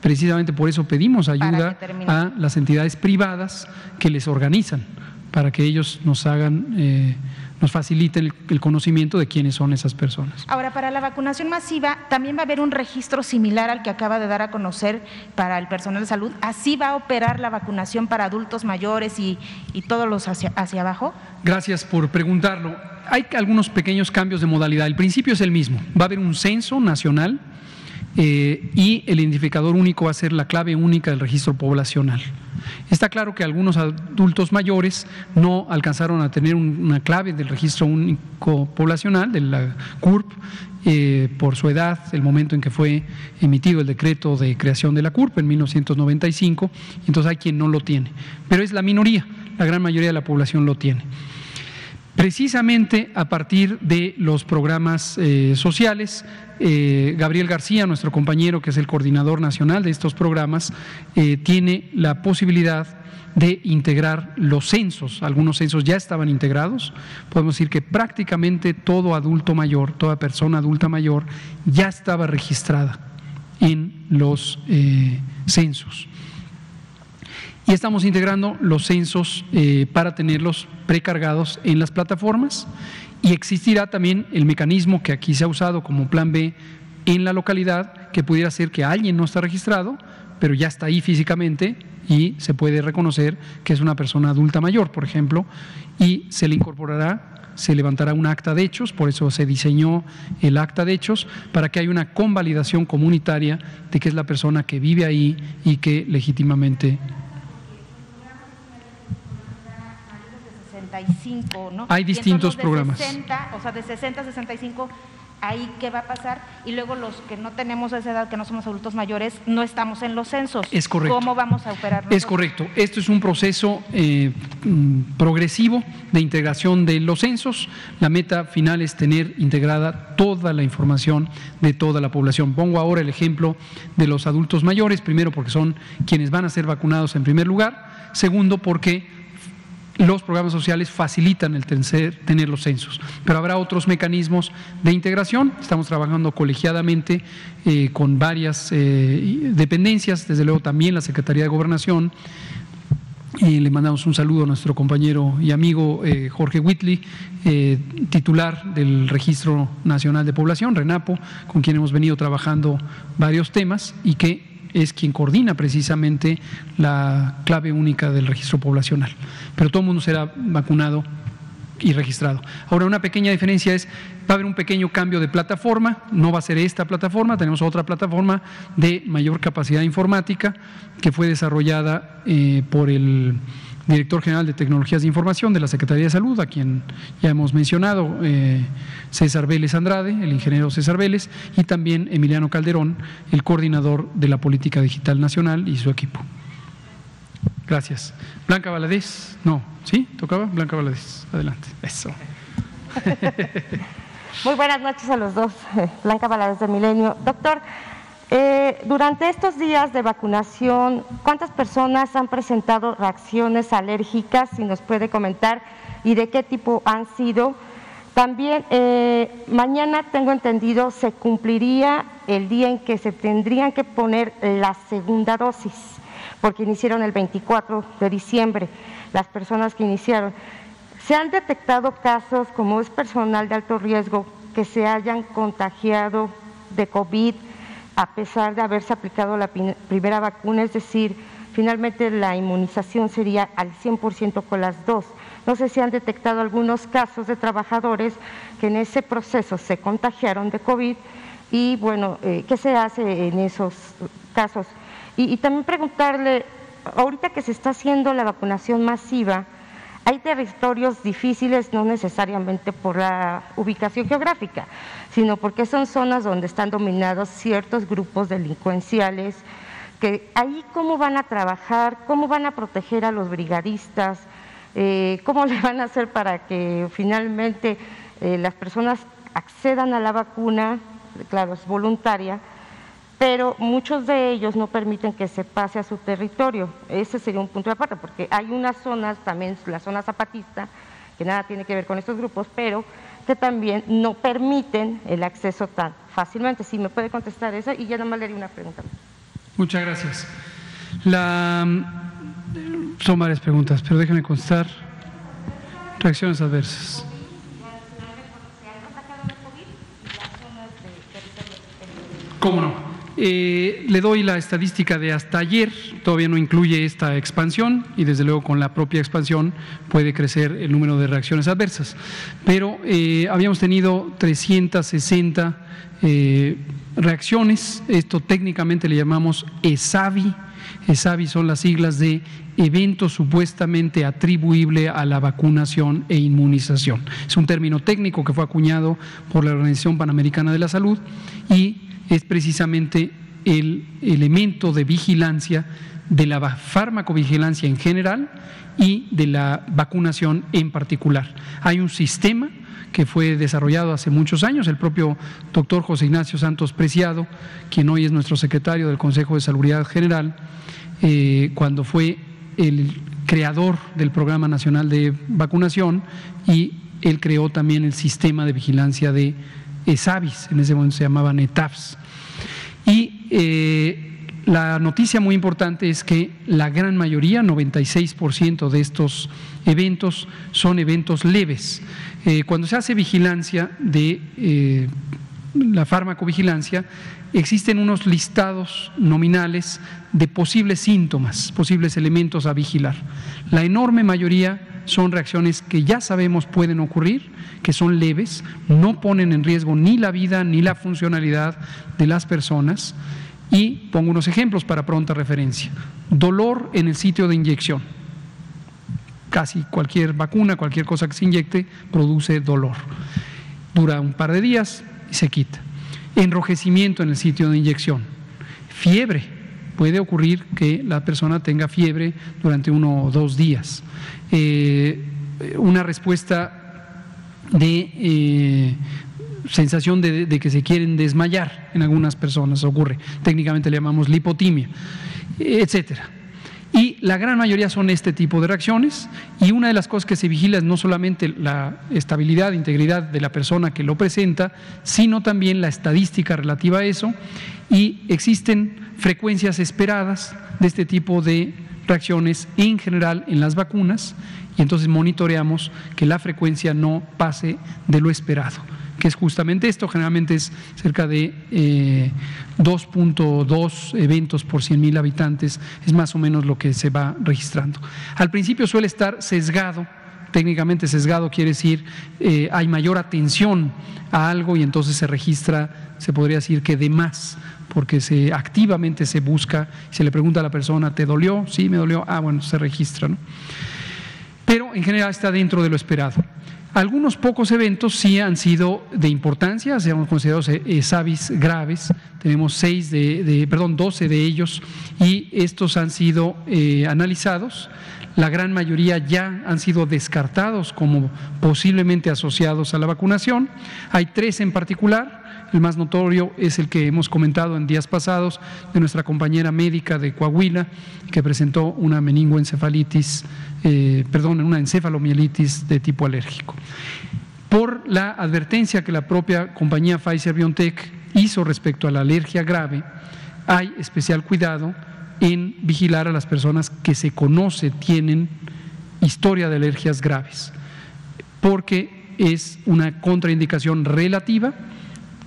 Precisamente por eso pedimos ayuda a las entidades privadas que les organizan, para que ellos nos hagan eh, nos facilite el, conocimiento de quiénes son esas personas. Ahora, para la vacunación masiva, también va a haber un registro similar al que acaba de dar a conocer para el personal de salud. ¿Así va a operar la vacunación para adultos mayores y, todos los hacia, hacia abajo? Gracias por preguntarlo. Hay algunos pequeños cambios de modalidad. El principio es el mismo. Va a haber un censo nacional eh, y el identificador único va a ser la clave única del registro poblacional. Está claro que algunos adultos mayores no alcanzaron a tener una clave del registro único poblacional, de la CURP, eh, por su edad, el momento en que fue emitido el decreto de creación de la CURP en 1995, entonces hay quien no lo tiene. Pero es la minoría, la gran mayoría de la población lo tiene. Precisamente a partir de los programas eh, sociales, eh, Gabriel García, nuestro compañero que es el coordinador nacional de estos programas, eh, tiene la posibilidad de integrar los censos. Algunos censos ya estaban integrados. Podemos decir que prácticamente todo adulto mayor, toda persona adulta mayor, ya estaba registrada en los censos y estamos integrando los censos eh, para tenerlos precargados en las plataformas. Y existirá también el mecanismo que aquí se ha usado como plan B en la localidad que pudiera ser que alguien no está registrado, pero ya está ahí físicamente y se puede reconocer que es una persona adulta mayor, por ejemplo, y se le incorporará, se levantará un acta de hechos, por eso se diseñó el acta de hechos, para que haya una convalidación comunitaria de que es la persona que vive ahí y que legítimamente ¿no? Hay distintos programas. 60, o sea, de 60 a 65, ahí qué va a pasar. Y luego los que no tenemos esa edad, que no somos adultos mayores, no estamos en los censos. Es correcto. ¿Cómo vamos a operar? Es correcto. Esto es un proceso eh, mm, progresivo de integración de los censos. La meta final es tener integrada toda la información de toda la población. Pongo ahora el ejemplo de los adultos mayores, primero porque son quienes van a ser vacunados en primer lugar, segundo porque los programas sociales facilitan el tener los censos, pero habrá otros mecanismos de integración. Estamos trabajando colegiadamente eh, con varias eh, dependencias, desde luego también la Secretaría de Gobernación. Y le mandamos un saludo a nuestro compañero y amigo eh, Jorge Whitley, titular del Registro Nacional de Población, RENAPO, con quien hemos venido trabajando varios temas y que es quien coordina precisamente la clave única del registro poblacional. Pero todo el mundo será vacunado y registrado. Ahora, una pequeña diferencia es, va a haber un pequeño cambio de plataforma, no va a ser esta plataforma, tenemos otra plataforma de mayor capacidad informática que fue desarrollada eh, por el director general de Tecnologías de Información de la Secretaría de Salud, a quien ya hemos mencionado, eh, César Vélez Andrade, el ingeniero César Vélez, y también Emiliano Calderón, el coordinador de la Política Digital Nacional y su equipo. Gracias. Blanca Valadez, no, ¿sí? ¿Tocaba? Blanca Valadez, adelante. Eso. Muy buenas noches a los dos. Blanca Valadez de Milenio. Doctor, eh, durante estos días de vacunación, ¿cuántas personas han presentado reacciones alérgicas? Si nos puede comentar y de qué tipo han sido. También eh, mañana tengo entendido se cumpliría el día en que se tendrían que poner la segunda dosis, porque iniciaron el 24 de diciembre las personas que iniciaron. Se han detectado casos, como es personal de alto riesgo, que se hayan contagiado de COVID a pesar de haberse aplicado la primera vacuna, es decir, finalmente la inmunización sería al 100% con las dos. No sé si han detectado algunos casos de trabajadores que en ese proceso se contagiaron de COVID y bueno, eh, ¿qué se hace en esos casos? y también preguntarle, ahorita que se está haciendo la vacunación masiva, hay territorios difíciles no necesariamente por la ubicación geográfica, sino porque son zonas donde están dominados ciertos grupos delincuenciales, que ahí cómo van a trabajar, cómo van a proteger a los brigadistas, eh, cómo le van a hacer para que finalmente eh, las personas accedan a la vacuna, claro, es voluntaria, pero muchos de ellos no permiten que se pase a su territorio. Ese sería un punto de aparte, porque hay unas zonas, también la zona zapatista, que nada tiene que ver con estos grupos, pero que también no permiten el acceso tan fácilmente. Si me puede contestar eso y ya nomás le haría una pregunta. Muchas gracias. La, son varias preguntas, pero déjeme contestar. Reacciones adversas. ¿Cómo no? Eh, le doy la estadística de hasta ayer, todavía no incluye esta expansión y desde luego con la propia expansión puede crecer el número de reacciones adversas. Pero eh, habíamos tenido 360 eh, reacciones, esto técnicamente le llamamos ESAVI. ESAVI son las siglas de evento supuestamente atribuible a la vacunación e inmunización. Es un término técnico que fue acuñado por la Organización Panamericana de la Salud y es precisamente el elemento de vigilancia de la farmacovigilancia en general y de la vacunación en particular. Hay un sistema que fue desarrollado hace muchos años, el propio doctor José Ignacio Santos Preciado, quien hoy es nuestro secretario del Consejo de Salubridad General, eh, cuando fue el creador del Programa Nacional de Vacunación y él creó también el sistema de vigilancia de ESAVIS, en ese momento se llamaban ETAFs. Y eh, la noticia muy importante es que la gran mayoría, 96% de estos eventos, son eventos leves. Eh, cuando se hace vigilancia de eh, la farmacovigilancia, existen unos listados nominales de posibles síntomas, posibles elementos a vigilar. La enorme mayoría son reacciones que ya sabemos pueden ocurrir, que son leves, no ponen en riesgo ni la vida ni la funcionalidad de las personas. Y pongo unos ejemplos para pronta referencia. Dolor en el sitio de inyección. Casi cualquier vacuna, cualquier cosa que se inyecte, produce dolor. Dura un par de días y se quita. Enrojecimiento en el sitio de inyección. Fiebre. Puede ocurrir que la persona tenga fiebre durante uno o dos días. Eh, una respuesta de eh, sensación de, que se quieren desmayar en algunas personas, ocurre. Técnicamente le llamamos lipotimia, etcétera. Y la gran mayoría son este tipo de reacciones y una de las cosas que se vigila es no solamente la estabilidad, integridad de la persona que lo presenta, sino también la estadística relativa a eso y existen frecuencias esperadas de este tipo de reacciones en general en las vacunas y entonces monitoreamos que la frecuencia no pase de lo esperado, que es justamente esto, generalmente es cerca de 2.2 eh, eventos por 100 mil habitantes, es más o menos lo que se va registrando. Al principio suele estar sesgado, técnicamente sesgado quiere decir eh, hay mayor atención a algo y entonces se registra, se podría decir que de más porque se activamente se busca, se le pregunta a la persona, ¿te dolió? Sí, me dolió. Ah, bueno, se registra, ¿no? Pero en general está dentro de lo esperado. Algunos pocos eventos sí han sido de importancia, se han considerado SAVIS graves, tenemos seis de, perdón, 12 de ellos y estos han sido eh, analizados. La gran mayoría ya han sido descartados como posiblemente asociados a la vacunación. Hay tres en particular El más notorio es el que hemos comentado en días pasados de nuestra compañera médica de Coahuila, que presentó una meningoencefalitis, eh, perdón, una encefalomielitis de tipo alérgico. Por la advertencia que la propia compañía Pfizer BioNTech hizo respecto a la alergia grave, hay especial cuidado en vigilar a las personas que se conoce tienen historia de alergias graves, porque es una contraindicación relativa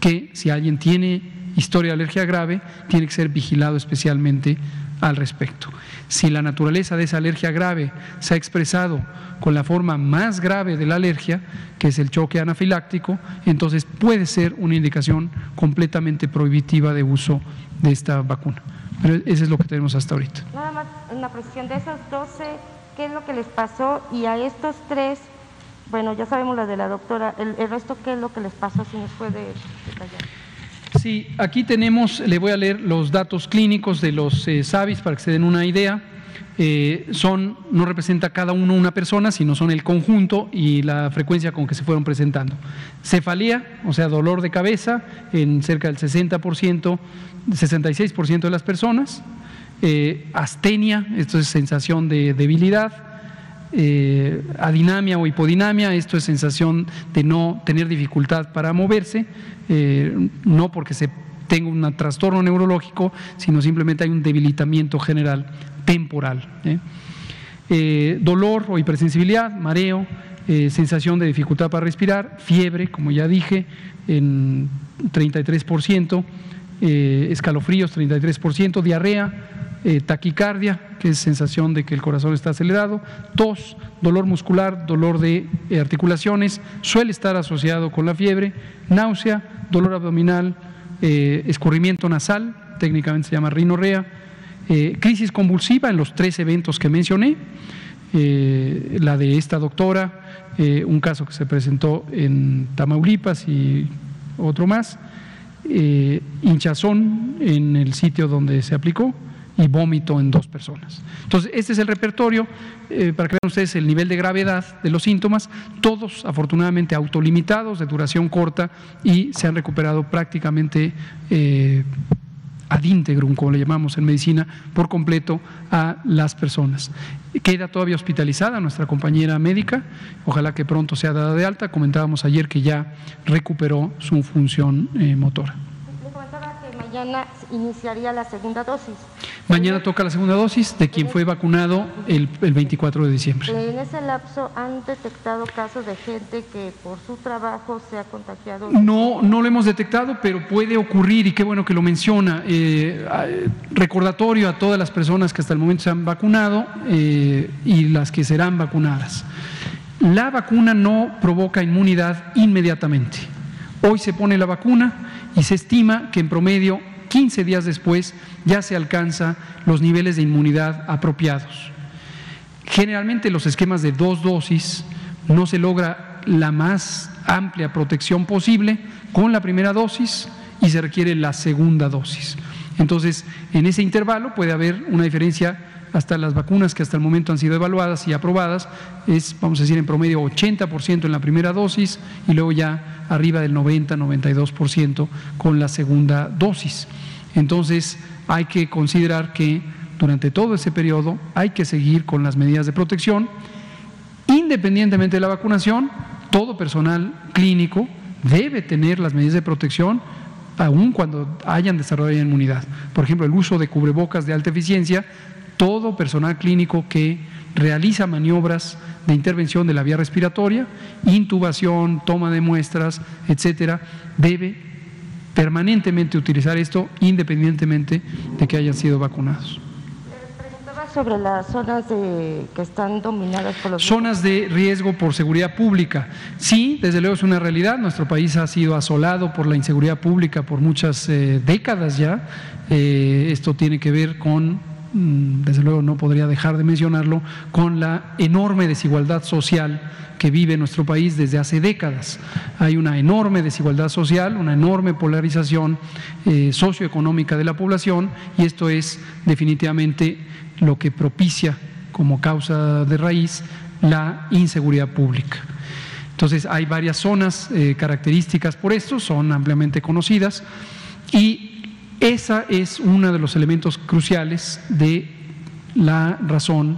que si alguien tiene historia de alergia grave, tiene que ser vigilado especialmente al respecto. Si la naturaleza de esa alergia grave se ha expresado con la forma más grave de la alergia, que es el choque anafiláctico, entonces puede ser una indicación completamente prohibitiva de uso de esta vacuna. Pero eso es lo que tenemos hasta ahorita. Nada más una precisión de esos 12, ¿qué es lo que les pasó? Y a estos tres, bueno, ya sabemos la de la doctora, el, resto, ¿qué es lo que les pasó? Si nos puede detallar. Sí, aquí tenemos, le voy a leer los datos clínicos de los eh, para que se den una idea. Eh, son, no representa cada uno una persona, sino son el conjunto y la frecuencia con que se fueron presentando. Cefalía, o sea, dolor de cabeza en cerca del 60%, 66% de las personas. Eh, astenia, esto es sensación de debilidad. Eh, adinamia o hipodinamia, esto es sensación de no tener dificultad para moverse, eh, no porque se tenga un trastorno neurológico, sino simplemente hay un debilitamiento general temporal. ¿eh? Eh, dolor o hipersensibilidad, mareo, sensación de dificultad para respirar, fiebre, como ya dije, en 33%, eh, escalofríos 33%, diarrea, eh, taquicardia, que es sensación de que el corazón está acelerado, tos, dolor muscular, dolor de eh, articulaciones, suele estar asociado con la fiebre, náusea, dolor abdominal, eh, escurrimiento nasal, técnicamente se llama rinorrea, eh, crisis convulsiva en los tres eventos que mencioné, eh, la de esta doctora, un caso que se presentó en Tamaulipas y otro más, hinchazón en el sitio donde se aplicó y vómito en dos personas. Entonces, este es el repertorio, eh, para que vean ustedes el nivel de gravedad de los síntomas, todos afortunadamente autolimitados, de duración corta y se han recuperado prácticamente eh, ad integrum, como le llamamos en medicina, por completo a las personas. Queda todavía hospitalizada nuestra compañera médica, ojalá que pronto sea dada de alta. Comentábamos ayer que ya recuperó su función eh, motora. Le comentaba que mañana iniciaría la segunda dosis. Mañana toca la segunda dosis de quien fue vacunado el, el 24 de diciembre. En ese lapso han detectado casos de gente que por su trabajo se ha contagiado. No, no lo hemos detectado, pero puede ocurrir y qué bueno que lo menciona. Eh, recordatorio a todas las personas que hasta el momento se han vacunado eh, y las que serán vacunadas. La vacuna no provoca inmunidad inmediatamente. Hoy se pone la vacuna y se estima que en promedio 15 días después ya se alcanza los niveles de inmunidad apropiados. Generalmente los esquemas de dos dosis no se logra la más amplia protección posible con la primera dosis y se requiere la segunda dosis. Entonces, en ese intervalo puede haber una diferencia hasta las vacunas que hasta el momento han sido evaluadas y aprobadas, es, vamos a decir, en promedio 80% en la primera dosis y luego ya arriba del 90-92% con la segunda dosis. Entonces, hay que considerar que durante todo ese periodo hay que seguir con las medidas de protección. Independientemente de la vacunación, todo personal clínico debe tener las medidas de protección aun cuando hayan desarrollado inmunidad. Por ejemplo, el uso de cubrebocas de alta eficiencia, todo personal clínico que realiza maniobras de intervención de la vía respiratoria, intubación, toma de muestras, etcétera, debe permanentemente utilizar esto independientemente de que hayan sido vacunados. Preguntaba sobre las zonas de- que están dominadas por los. Zonas de riesgo por seguridad pública. Sí, desde luego es una realidad. Nuestro país ha sido asolado por la inseguridad pública por muchas eh, décadas ya. Eh, esto tiene que ver con, desde luego no podría dejar de mencionarlo, con la enorme desigualdad social que vive nuestro país desde hace décadas. Hay una enorme desigualdad social, una enorme polarización eh, socioeconómica de la población y esto es definitivamente lo que propicia como causa de raíz la inseguridad pública. Entonces hay varias zonas eh, características por esto, son ampliamente conocidas y esa es uno de los elementos cruciales de la razón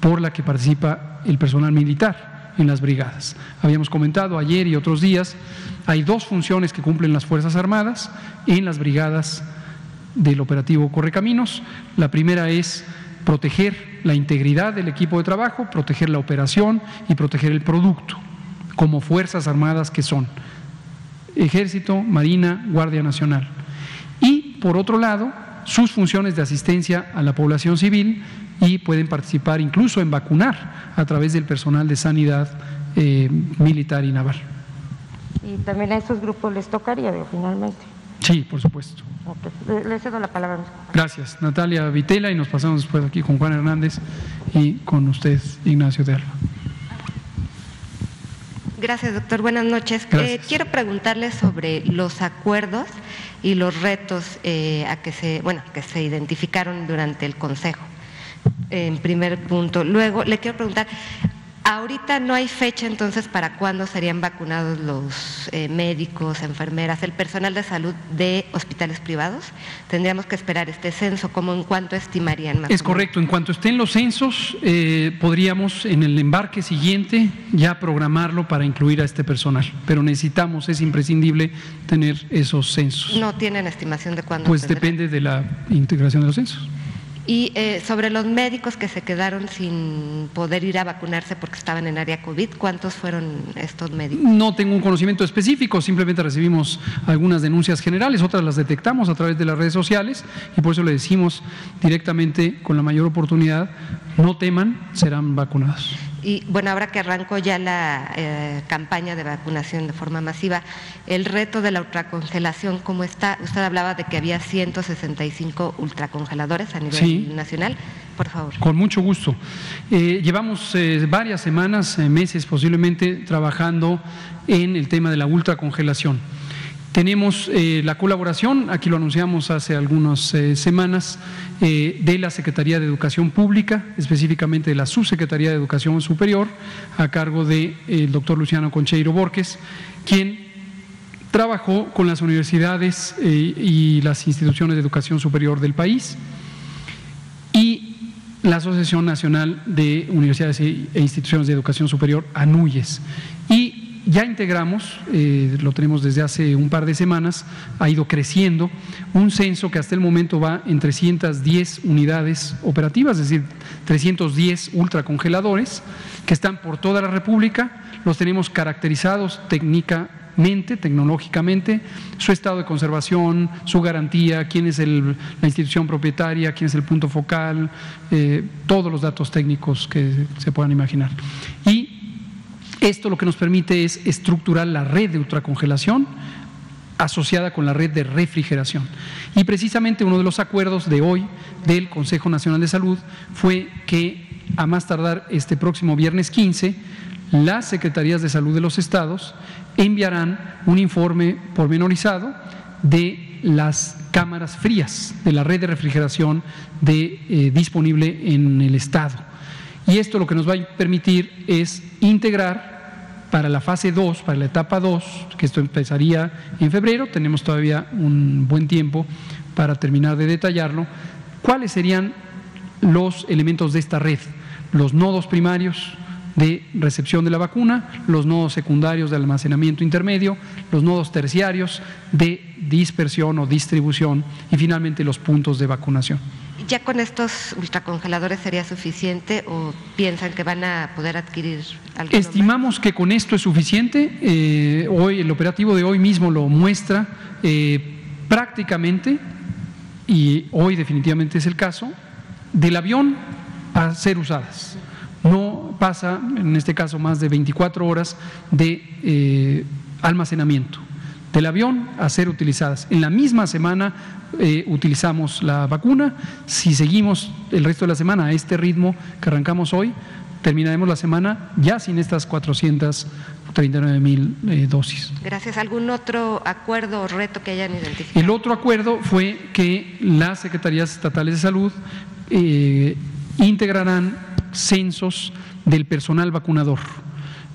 por la que participa el personal militar en las brigadas. Habíamos comentado ayer y otros días, hay dos funciones que cumplen las Fuerzas Armadas en las brigadas del operativo Correcaminos. La primera es proteger la integridad del equipo de trabajo, proteger la operación y proteger el producto, como Fuerzas Armadas que son Ejército, Marina, Guardia Nacional. Por otro lado, sus funciones de asistencia a la población civil y pueden participar incluso en vacunar a través del personal de sanidad eh, militar y naval. Y también a esos grupos les tocaría, finalmente. Sí, por supuesto. Le, cedo la palabra. Gracias, Natalia Vitela, y nos pasamos después aquí con Juan Hernández y con usted, Ignacio de Alba. Gracias, doctor. Buenas noches. Eh, quiero preguntarle sobre los acuerdos y los retos eh, a que se, bueno, que se identificaron durante el Consejo. En primer punto. Luego, le quiero preguntar, Ahorita no hay fecha entonces para cuándo serían vacunados los eh, médicos, enfermeras, el personal de salud de hospitales privados. Tendríamos que esperar este censo, ¿cómo en cuánto estimarían más? Es correcto, en cuanto estén los censos, eh, podríamos en el embarque siguiente ya programarlo para incluir a este personal, pero necesitamos, es imprescindible tener esos censos. ¿No tienen estimación de cuándo? Pues depende de la integración de los censos. Y eh, sobre los médicos que se quedaron sin poder ir a vacunarse porque estaban en área COVID, ¿cuántos fueron estos médicos? No tengo un conocimiento específico, simplemente recibimos algunas denuncias generales, otras las detectamos a través de las redes sociales y por eso le decimos directamente con la mayor oportunidad, no teman, serán vacunados. Y bueno, ahora que arrancó ya la eh, campaña de vacunación de forma masiva, el reto de la ultracongelación, ¿cómo está? Usted hablaba de que había 165 ultracongeladores a nivel nacional. Por favor. Con mucho gusto. Eh, llevamos eh, varias semanas, meses posiblemente, trabajando en el tema de la ultracongelación. Tenemos eh, la colaboración, aquí lo anunciamos hace algunas eh, semanas, eh, de la Secretaría de Educación Pública, específicamente de la Subsecretaría de Educación Superior, a cargo del doctor Luciano Concheiro Borges, quien trabajó con las universidades y las instituciones de educación superior del país y la Asociación Nacional de Universidades e Instituciones de Educación Superior, ANUYES. Y ya integramos, eh, lo tenemos desde hace un par de semanas, ha ido creciendo, un censo que hasta el momento va en 310 unidades operativas, es decir, 310 ultracongeladores que están por toda la República, los tenemos caracterizados técnicamente, tecnológicamente, su estado de conservación, su garantía, quién es la institución propietaria, quién es el punto focal, eh, todos los datos técnicos que se puedan imaginar. Y esto lo que nos permite es estructurar la red de ultracongelación asociada con la red de refrigeración. Y precisamente uno de los acuerdos de hoy del Consejo Nacional de Salud fue que a más tardar este próximo viernes 15, las Secretarías de Salud de los estados enviarán un informe pormenorizado de las cámaras frías de la red de refrigeración eh, disponible en el estado. Y esto lo que nos va a permitir es integrar para la fase 2, para la etapa 2, que esto empezaría en febrero, tenemos todavía un buen tiempo para terminar de detallarlo, cuáles serían los elementos de esta red, los nodos primarios de recepción de la vacuna, los nodos secundarios de almacenamiento intermedio, los nodos terciarios de dispersión o distribución y finalmente los puntos de vacunación. ¿Ya con estos ultracongeladores sería suficiente o piensan que van a poder adquirir algo? Estimamos que con esto es suficiente. Eh, hoy el operativo de hoy mismo lo muestra eh, prácticamente, y hoy definitivamente es el caso, del avión a ser usadas. No pasa, en este caso, más de 24 horas de eh, almacenamiento del avión a ser utilizadas. En la misma semana eh, utilizamos la vacuna. Si seguimos el resto de la semana a este ritmo que arrancamos hoy, terminaremos la semana ya sin estas 439 mil eh, dosis. Gracias. ¿Algún otro acuerdo o reto que hayan identificado? El otro acuerdo fue que las Secretarías Estatales de Salud eh, integrarán censos del personal vacunador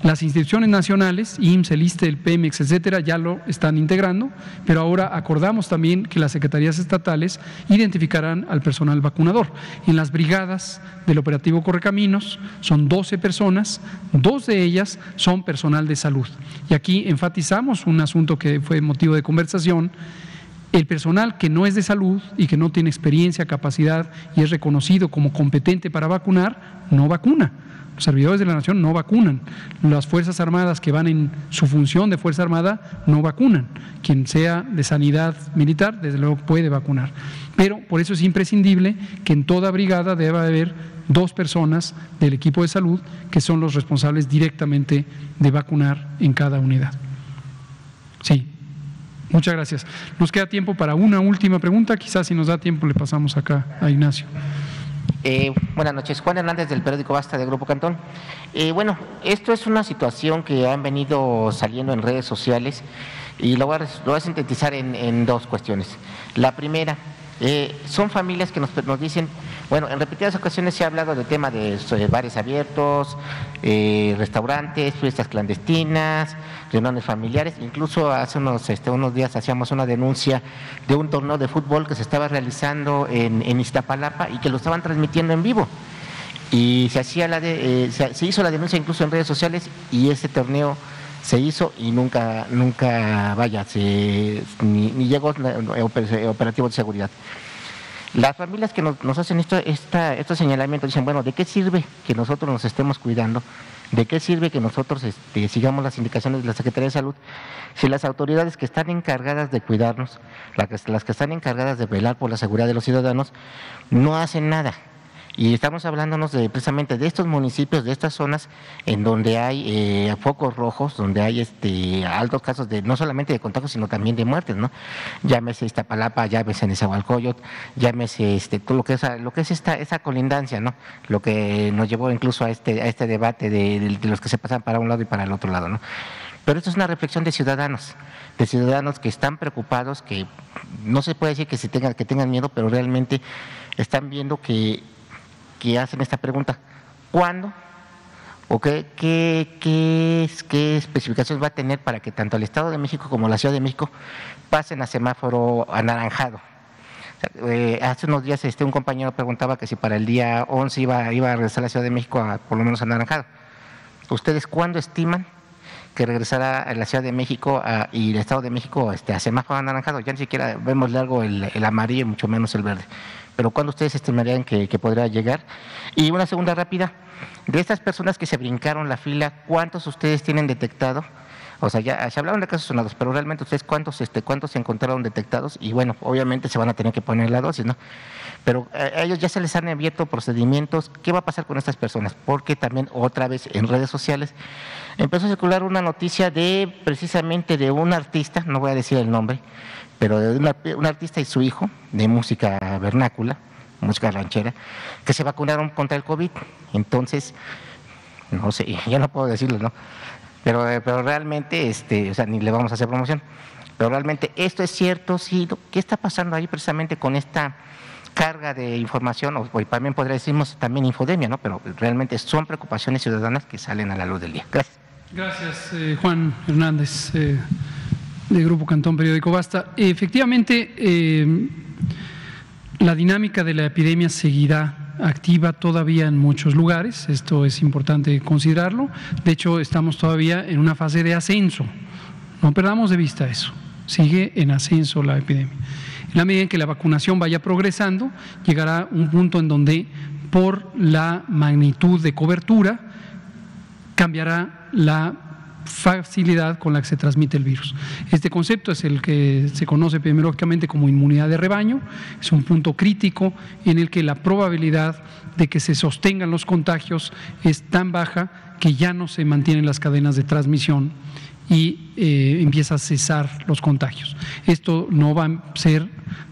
Las instituciones nacionales, IMSS, el ISTE, el PEMEX, etcétera, ya lo están integrando, pero ahora acordamos también que las secretarías estatales identificarán al personal vacunador. En las brigadas del operativo Correcaminos son 12 personas, dos de ellas son personal de salud. Y aquí enfatizamos un asunto que fue motivo de conversación el personal que no es de salud y que no tiene experiencia, capacidad y es reconocido como competente para vacunar, no vacuna. Los servidores de la nación no vacunan. Las Fuerzas Armadas que van en su función de Fuerza Armada no vacunan. Quien sea de sanidad militar, desde luego puede vacunar. Pero por eso es imprescindible que en toda brigada deba haber dos personas del equipo de salud que son los responsables directamente de vacunar en cada unidad. Sí. Muchas gracias. Nos queda tiempo para una última pregunta. Quizás si nos da tiempo le pasamos acá a Ignacio. Eh, buenas noches, Juan Hernández del periódico Basta de Grupo Cantón. Eh, bueno, esto es una situación que han venido saliendo en redes sociales y lo voy a, sintetizar en dos cuestiones. La primera, eh, son familias que nos, dicen, bueno, en repetidas ocasiones se ha hablado del tema de bares abiertos, eh, restaurantes, fiestas clandestinas, reuniones familiares. Incluso hace unos, este, unos días hacíamos una denuncia de un torneo de fútbol que se estaba realizando en, Iztapalapa y que lo estaban transmitiendo en vivo. Y se, hacía la de, eh, se, hizo la denuncia incluso en redes sociales y ese torneo se hizo y nunca, nunca, vaya, se, ni, llegó operativo de seguridad. Las familias que nos, hacen esto, esta, estos señalamientos dicen, bueno, ¿de qué sirve que nosotros nos estemos cuidando? ¿De qué sirve que nosotros este, sigamos las indicaciones de la Secretaría de Salud si las autoridades que están encargadas de cuidarnos, las que están encargadas de velar por la seguridad de los ciudadanos, no hacen nada? Y estamos hablándonos de, precisamente de estos municipios, de estas zonas en donde hay eh, focos rojos, donde hay este, altos casos de no solamente de contagios, sino también de muertes, ¿no? Llámese Iztapalapa, llámese Nezahualcóyotl, llámese este, todo lo que es, lo que es esta, esa colindancia, ¿no? Lo que nos llevó incluso a este, a este debate de, los que se pasan para un lado y para el otro lado, ¿no? Pero esto es una reflexión de ciudadanos, de ciudadanos que están preocupados, que no se puede decir que, se tengan, que tengan miedo, pero realmente están viendo que que hacen esta pregunta. ¿Cuándo? ¿O qué, qué, qué, especificaciones va a tener para que tanto el Estado de México como la Ciudad de México pasen a semáforo anaranjado? Eh, hace unos días este, un compañero preguntaba que si para el día 11 iba, iba a regresar a la Ciudad de México a, por lo menos anaranjado. ¿Ustedes cuándo estiman que regresará a la Ciudad de México y el Estado de México este, a semáforo anaranjado? Ya ni siquiera vemos largo el, el amarillo, mucho menos el verde pero ¿cuándo ustedes estimarían que, podrá llegar? Y una segunda rápida, de estas personas que se brincaron la fila, ¿cuántos ustedes tienen detectado? O sea, ya se hablaron de casos sonados, pero realmente ustedes cuántos, este, cuántos se encontraron detectados y bueno, obviamente se van a tener que poner la dosis, ¿no? Pero eh, a ellos ya se les han abierto procedimientos. ¿Qué va a pasar con estas personas? Porque también otra vez en redes sociales empezó a circular una noticia de precisamente de un artista, no voy a decir el nombre, pero de un artista y su hijo de música vernácula, música ranchera, que se vacunaron contra el COVID. Entonces, no sé, ya no puedo decirlo, ¿no? Pero, pero realmente, este, o sea, ni le vamos a hacer promoción. Pero realmente, ¿esto es cierto? Sí, ¿qué está pasando ahí precisamente con esta carga de información? O, también podría decirnos también infodemia, ¿no? Pero realmente son preocupaciones ciudadanas que salen a la luz del día. Gracias. Gracias, eh, Juan Hernández. Eh, de Grupo Cantón Periódico Basta. Efectivamente, eh, la dinámica de la epidemia seguirá activa todavía en muchos lugares, esto es importante considerarlo. De hecho, estamos todavía en una fase de ascenso, no perdamos de vista eso, sigue en ascenso la epidemia. En la medida en que la vacunación vaya progresando, llegará un punto en donde, por la magnitud de cobertura, cambiará la facilidad con la que se transmite el virus. Este concepto es el que se conoce epidemiológicamente como inmunidad de rebaño, es un punto crítico en el que la probabilidad de que se sostengan los contagios es tan baja que ya no se mantienen las cadenas de transmisión y eh, empieza a cesar los contagios. Esto no va a ser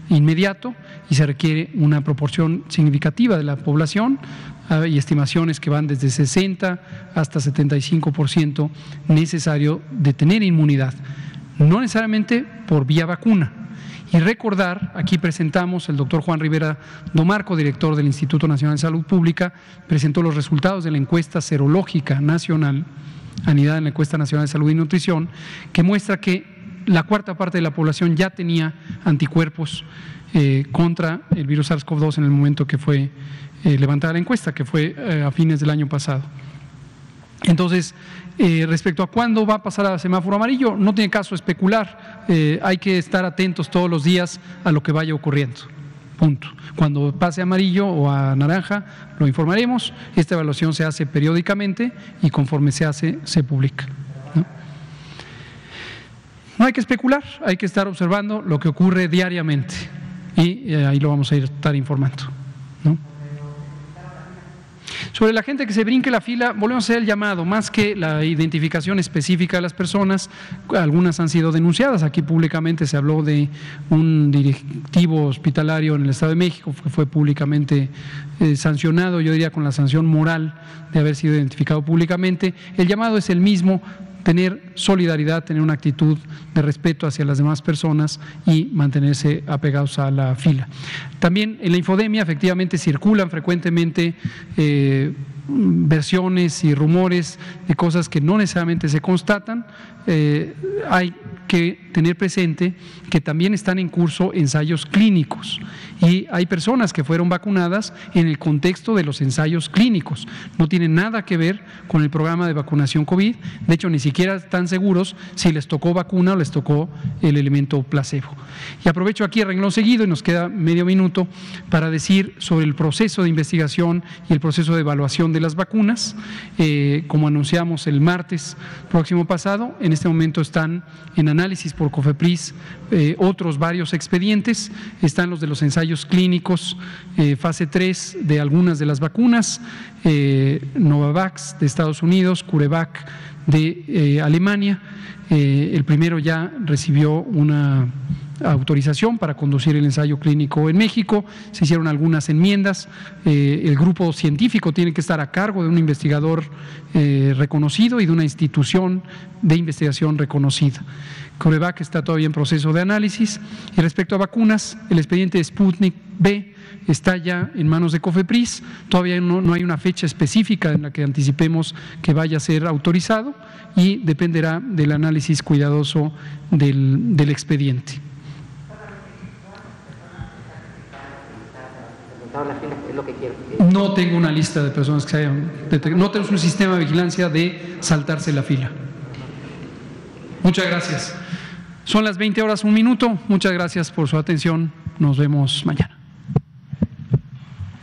inmediato y se requiere una proporción significativa de la población hay estimaciones que van desde 60 hasta 75% necesario de tener inmunidad, no necesariamente por vía vacuna. Y recordar, aquí presentamos, el doctor Juan Rivera Domarco, director del Instituto Nacional de Salud Pública, presentó los resultados de la encuesta serológica nacional, anidad en la encuesta nacional de salud y nutrición, que muestra que la cuarta parte de la población ya tenía anticuerpos eh, contra el virus SARS-CoV-2 en el momento que fue eh, levantada la encuesta, que fue eh, a fines del año pasado. Entonces, respecto a cuándo va a pasar a semáforo amarillo, no tiene caso especular, hay que estar atentos todos los días a lo que vaya ocurriendo. Punto. Cuando pase amarillo o a naranja, lo informaremos. Esta evaluación se hace periódicamente y conforme se hace, se publica. No hay que especular, hay que estar observando lo que ocurre diariamente y eh, ahí lo vamos a estar informando. Sobre la gente que se brinque la fila, volvemos a hacer el llamado, más que la identificación específica de las personas, algunas han sido denunciadas. Aquí públicamente se habló de un directivo hospitalario en el Estado de México que fue públicamente eh, sancionado, yo diría con la sanción moral de haber sido identificado públicamente. El llamado es el mismo tener solidaridad, tener una actitud de respeto hacia las demás personas y mantenerse apegados a la fila. También en la infodemia efectivamente circulan frecuentemente eh, versiones y rumores de cosas que no necesariamente se constatan. Eh, hay que tener presente que también están en curso ensayos clínicos y hay personas que fueron vacunadas en el contexto de los ensayos clínicos. No tienen nada que ver con el programa de vacunación COVID. De hecho, ni siquiera están seguros si les tocó vacuna o les tocó el elemento placebo. Y aprovecho aquí el renglón seguido y nos queda medio minuto para decir sobre el proceso de investigación y el proceso de evaluación de las vacunas. Eh, como anunciamos el martes próximo pasado, en este momento están en análisis por COFEPRIS eh, otros varios expedientes. Están los de los ensayos clínicos, eh, fase 3 de algunas de las vacunas, Novavax de Estados Unidos, CureVac de Alemania. el primero ya recibió una autorización para conducir el ensayo clínico en México, se hicieron algunas enmiendas, eh, el grupo científico tiene que estar a cargo de un investigador eh, reconocido y de una institución de investigación reconocida. CureVac está todavía en proceso de análisis y respecto a vacunas, el expediente Sputnik B está ya en manos de COFEPRIS, todavía no, hay una fecha específica en la que anticipemos que vaya a ser autorizado y dependerá del análisis cuidadoso del expediente. No tengo una lista de personas que se hayan No tenemos un sistema de vigilancia de saltarse la fila. Muchas gracias. Son las 20 horas, un minuto. Muchas gracias por su atención. Nos vemos mañana.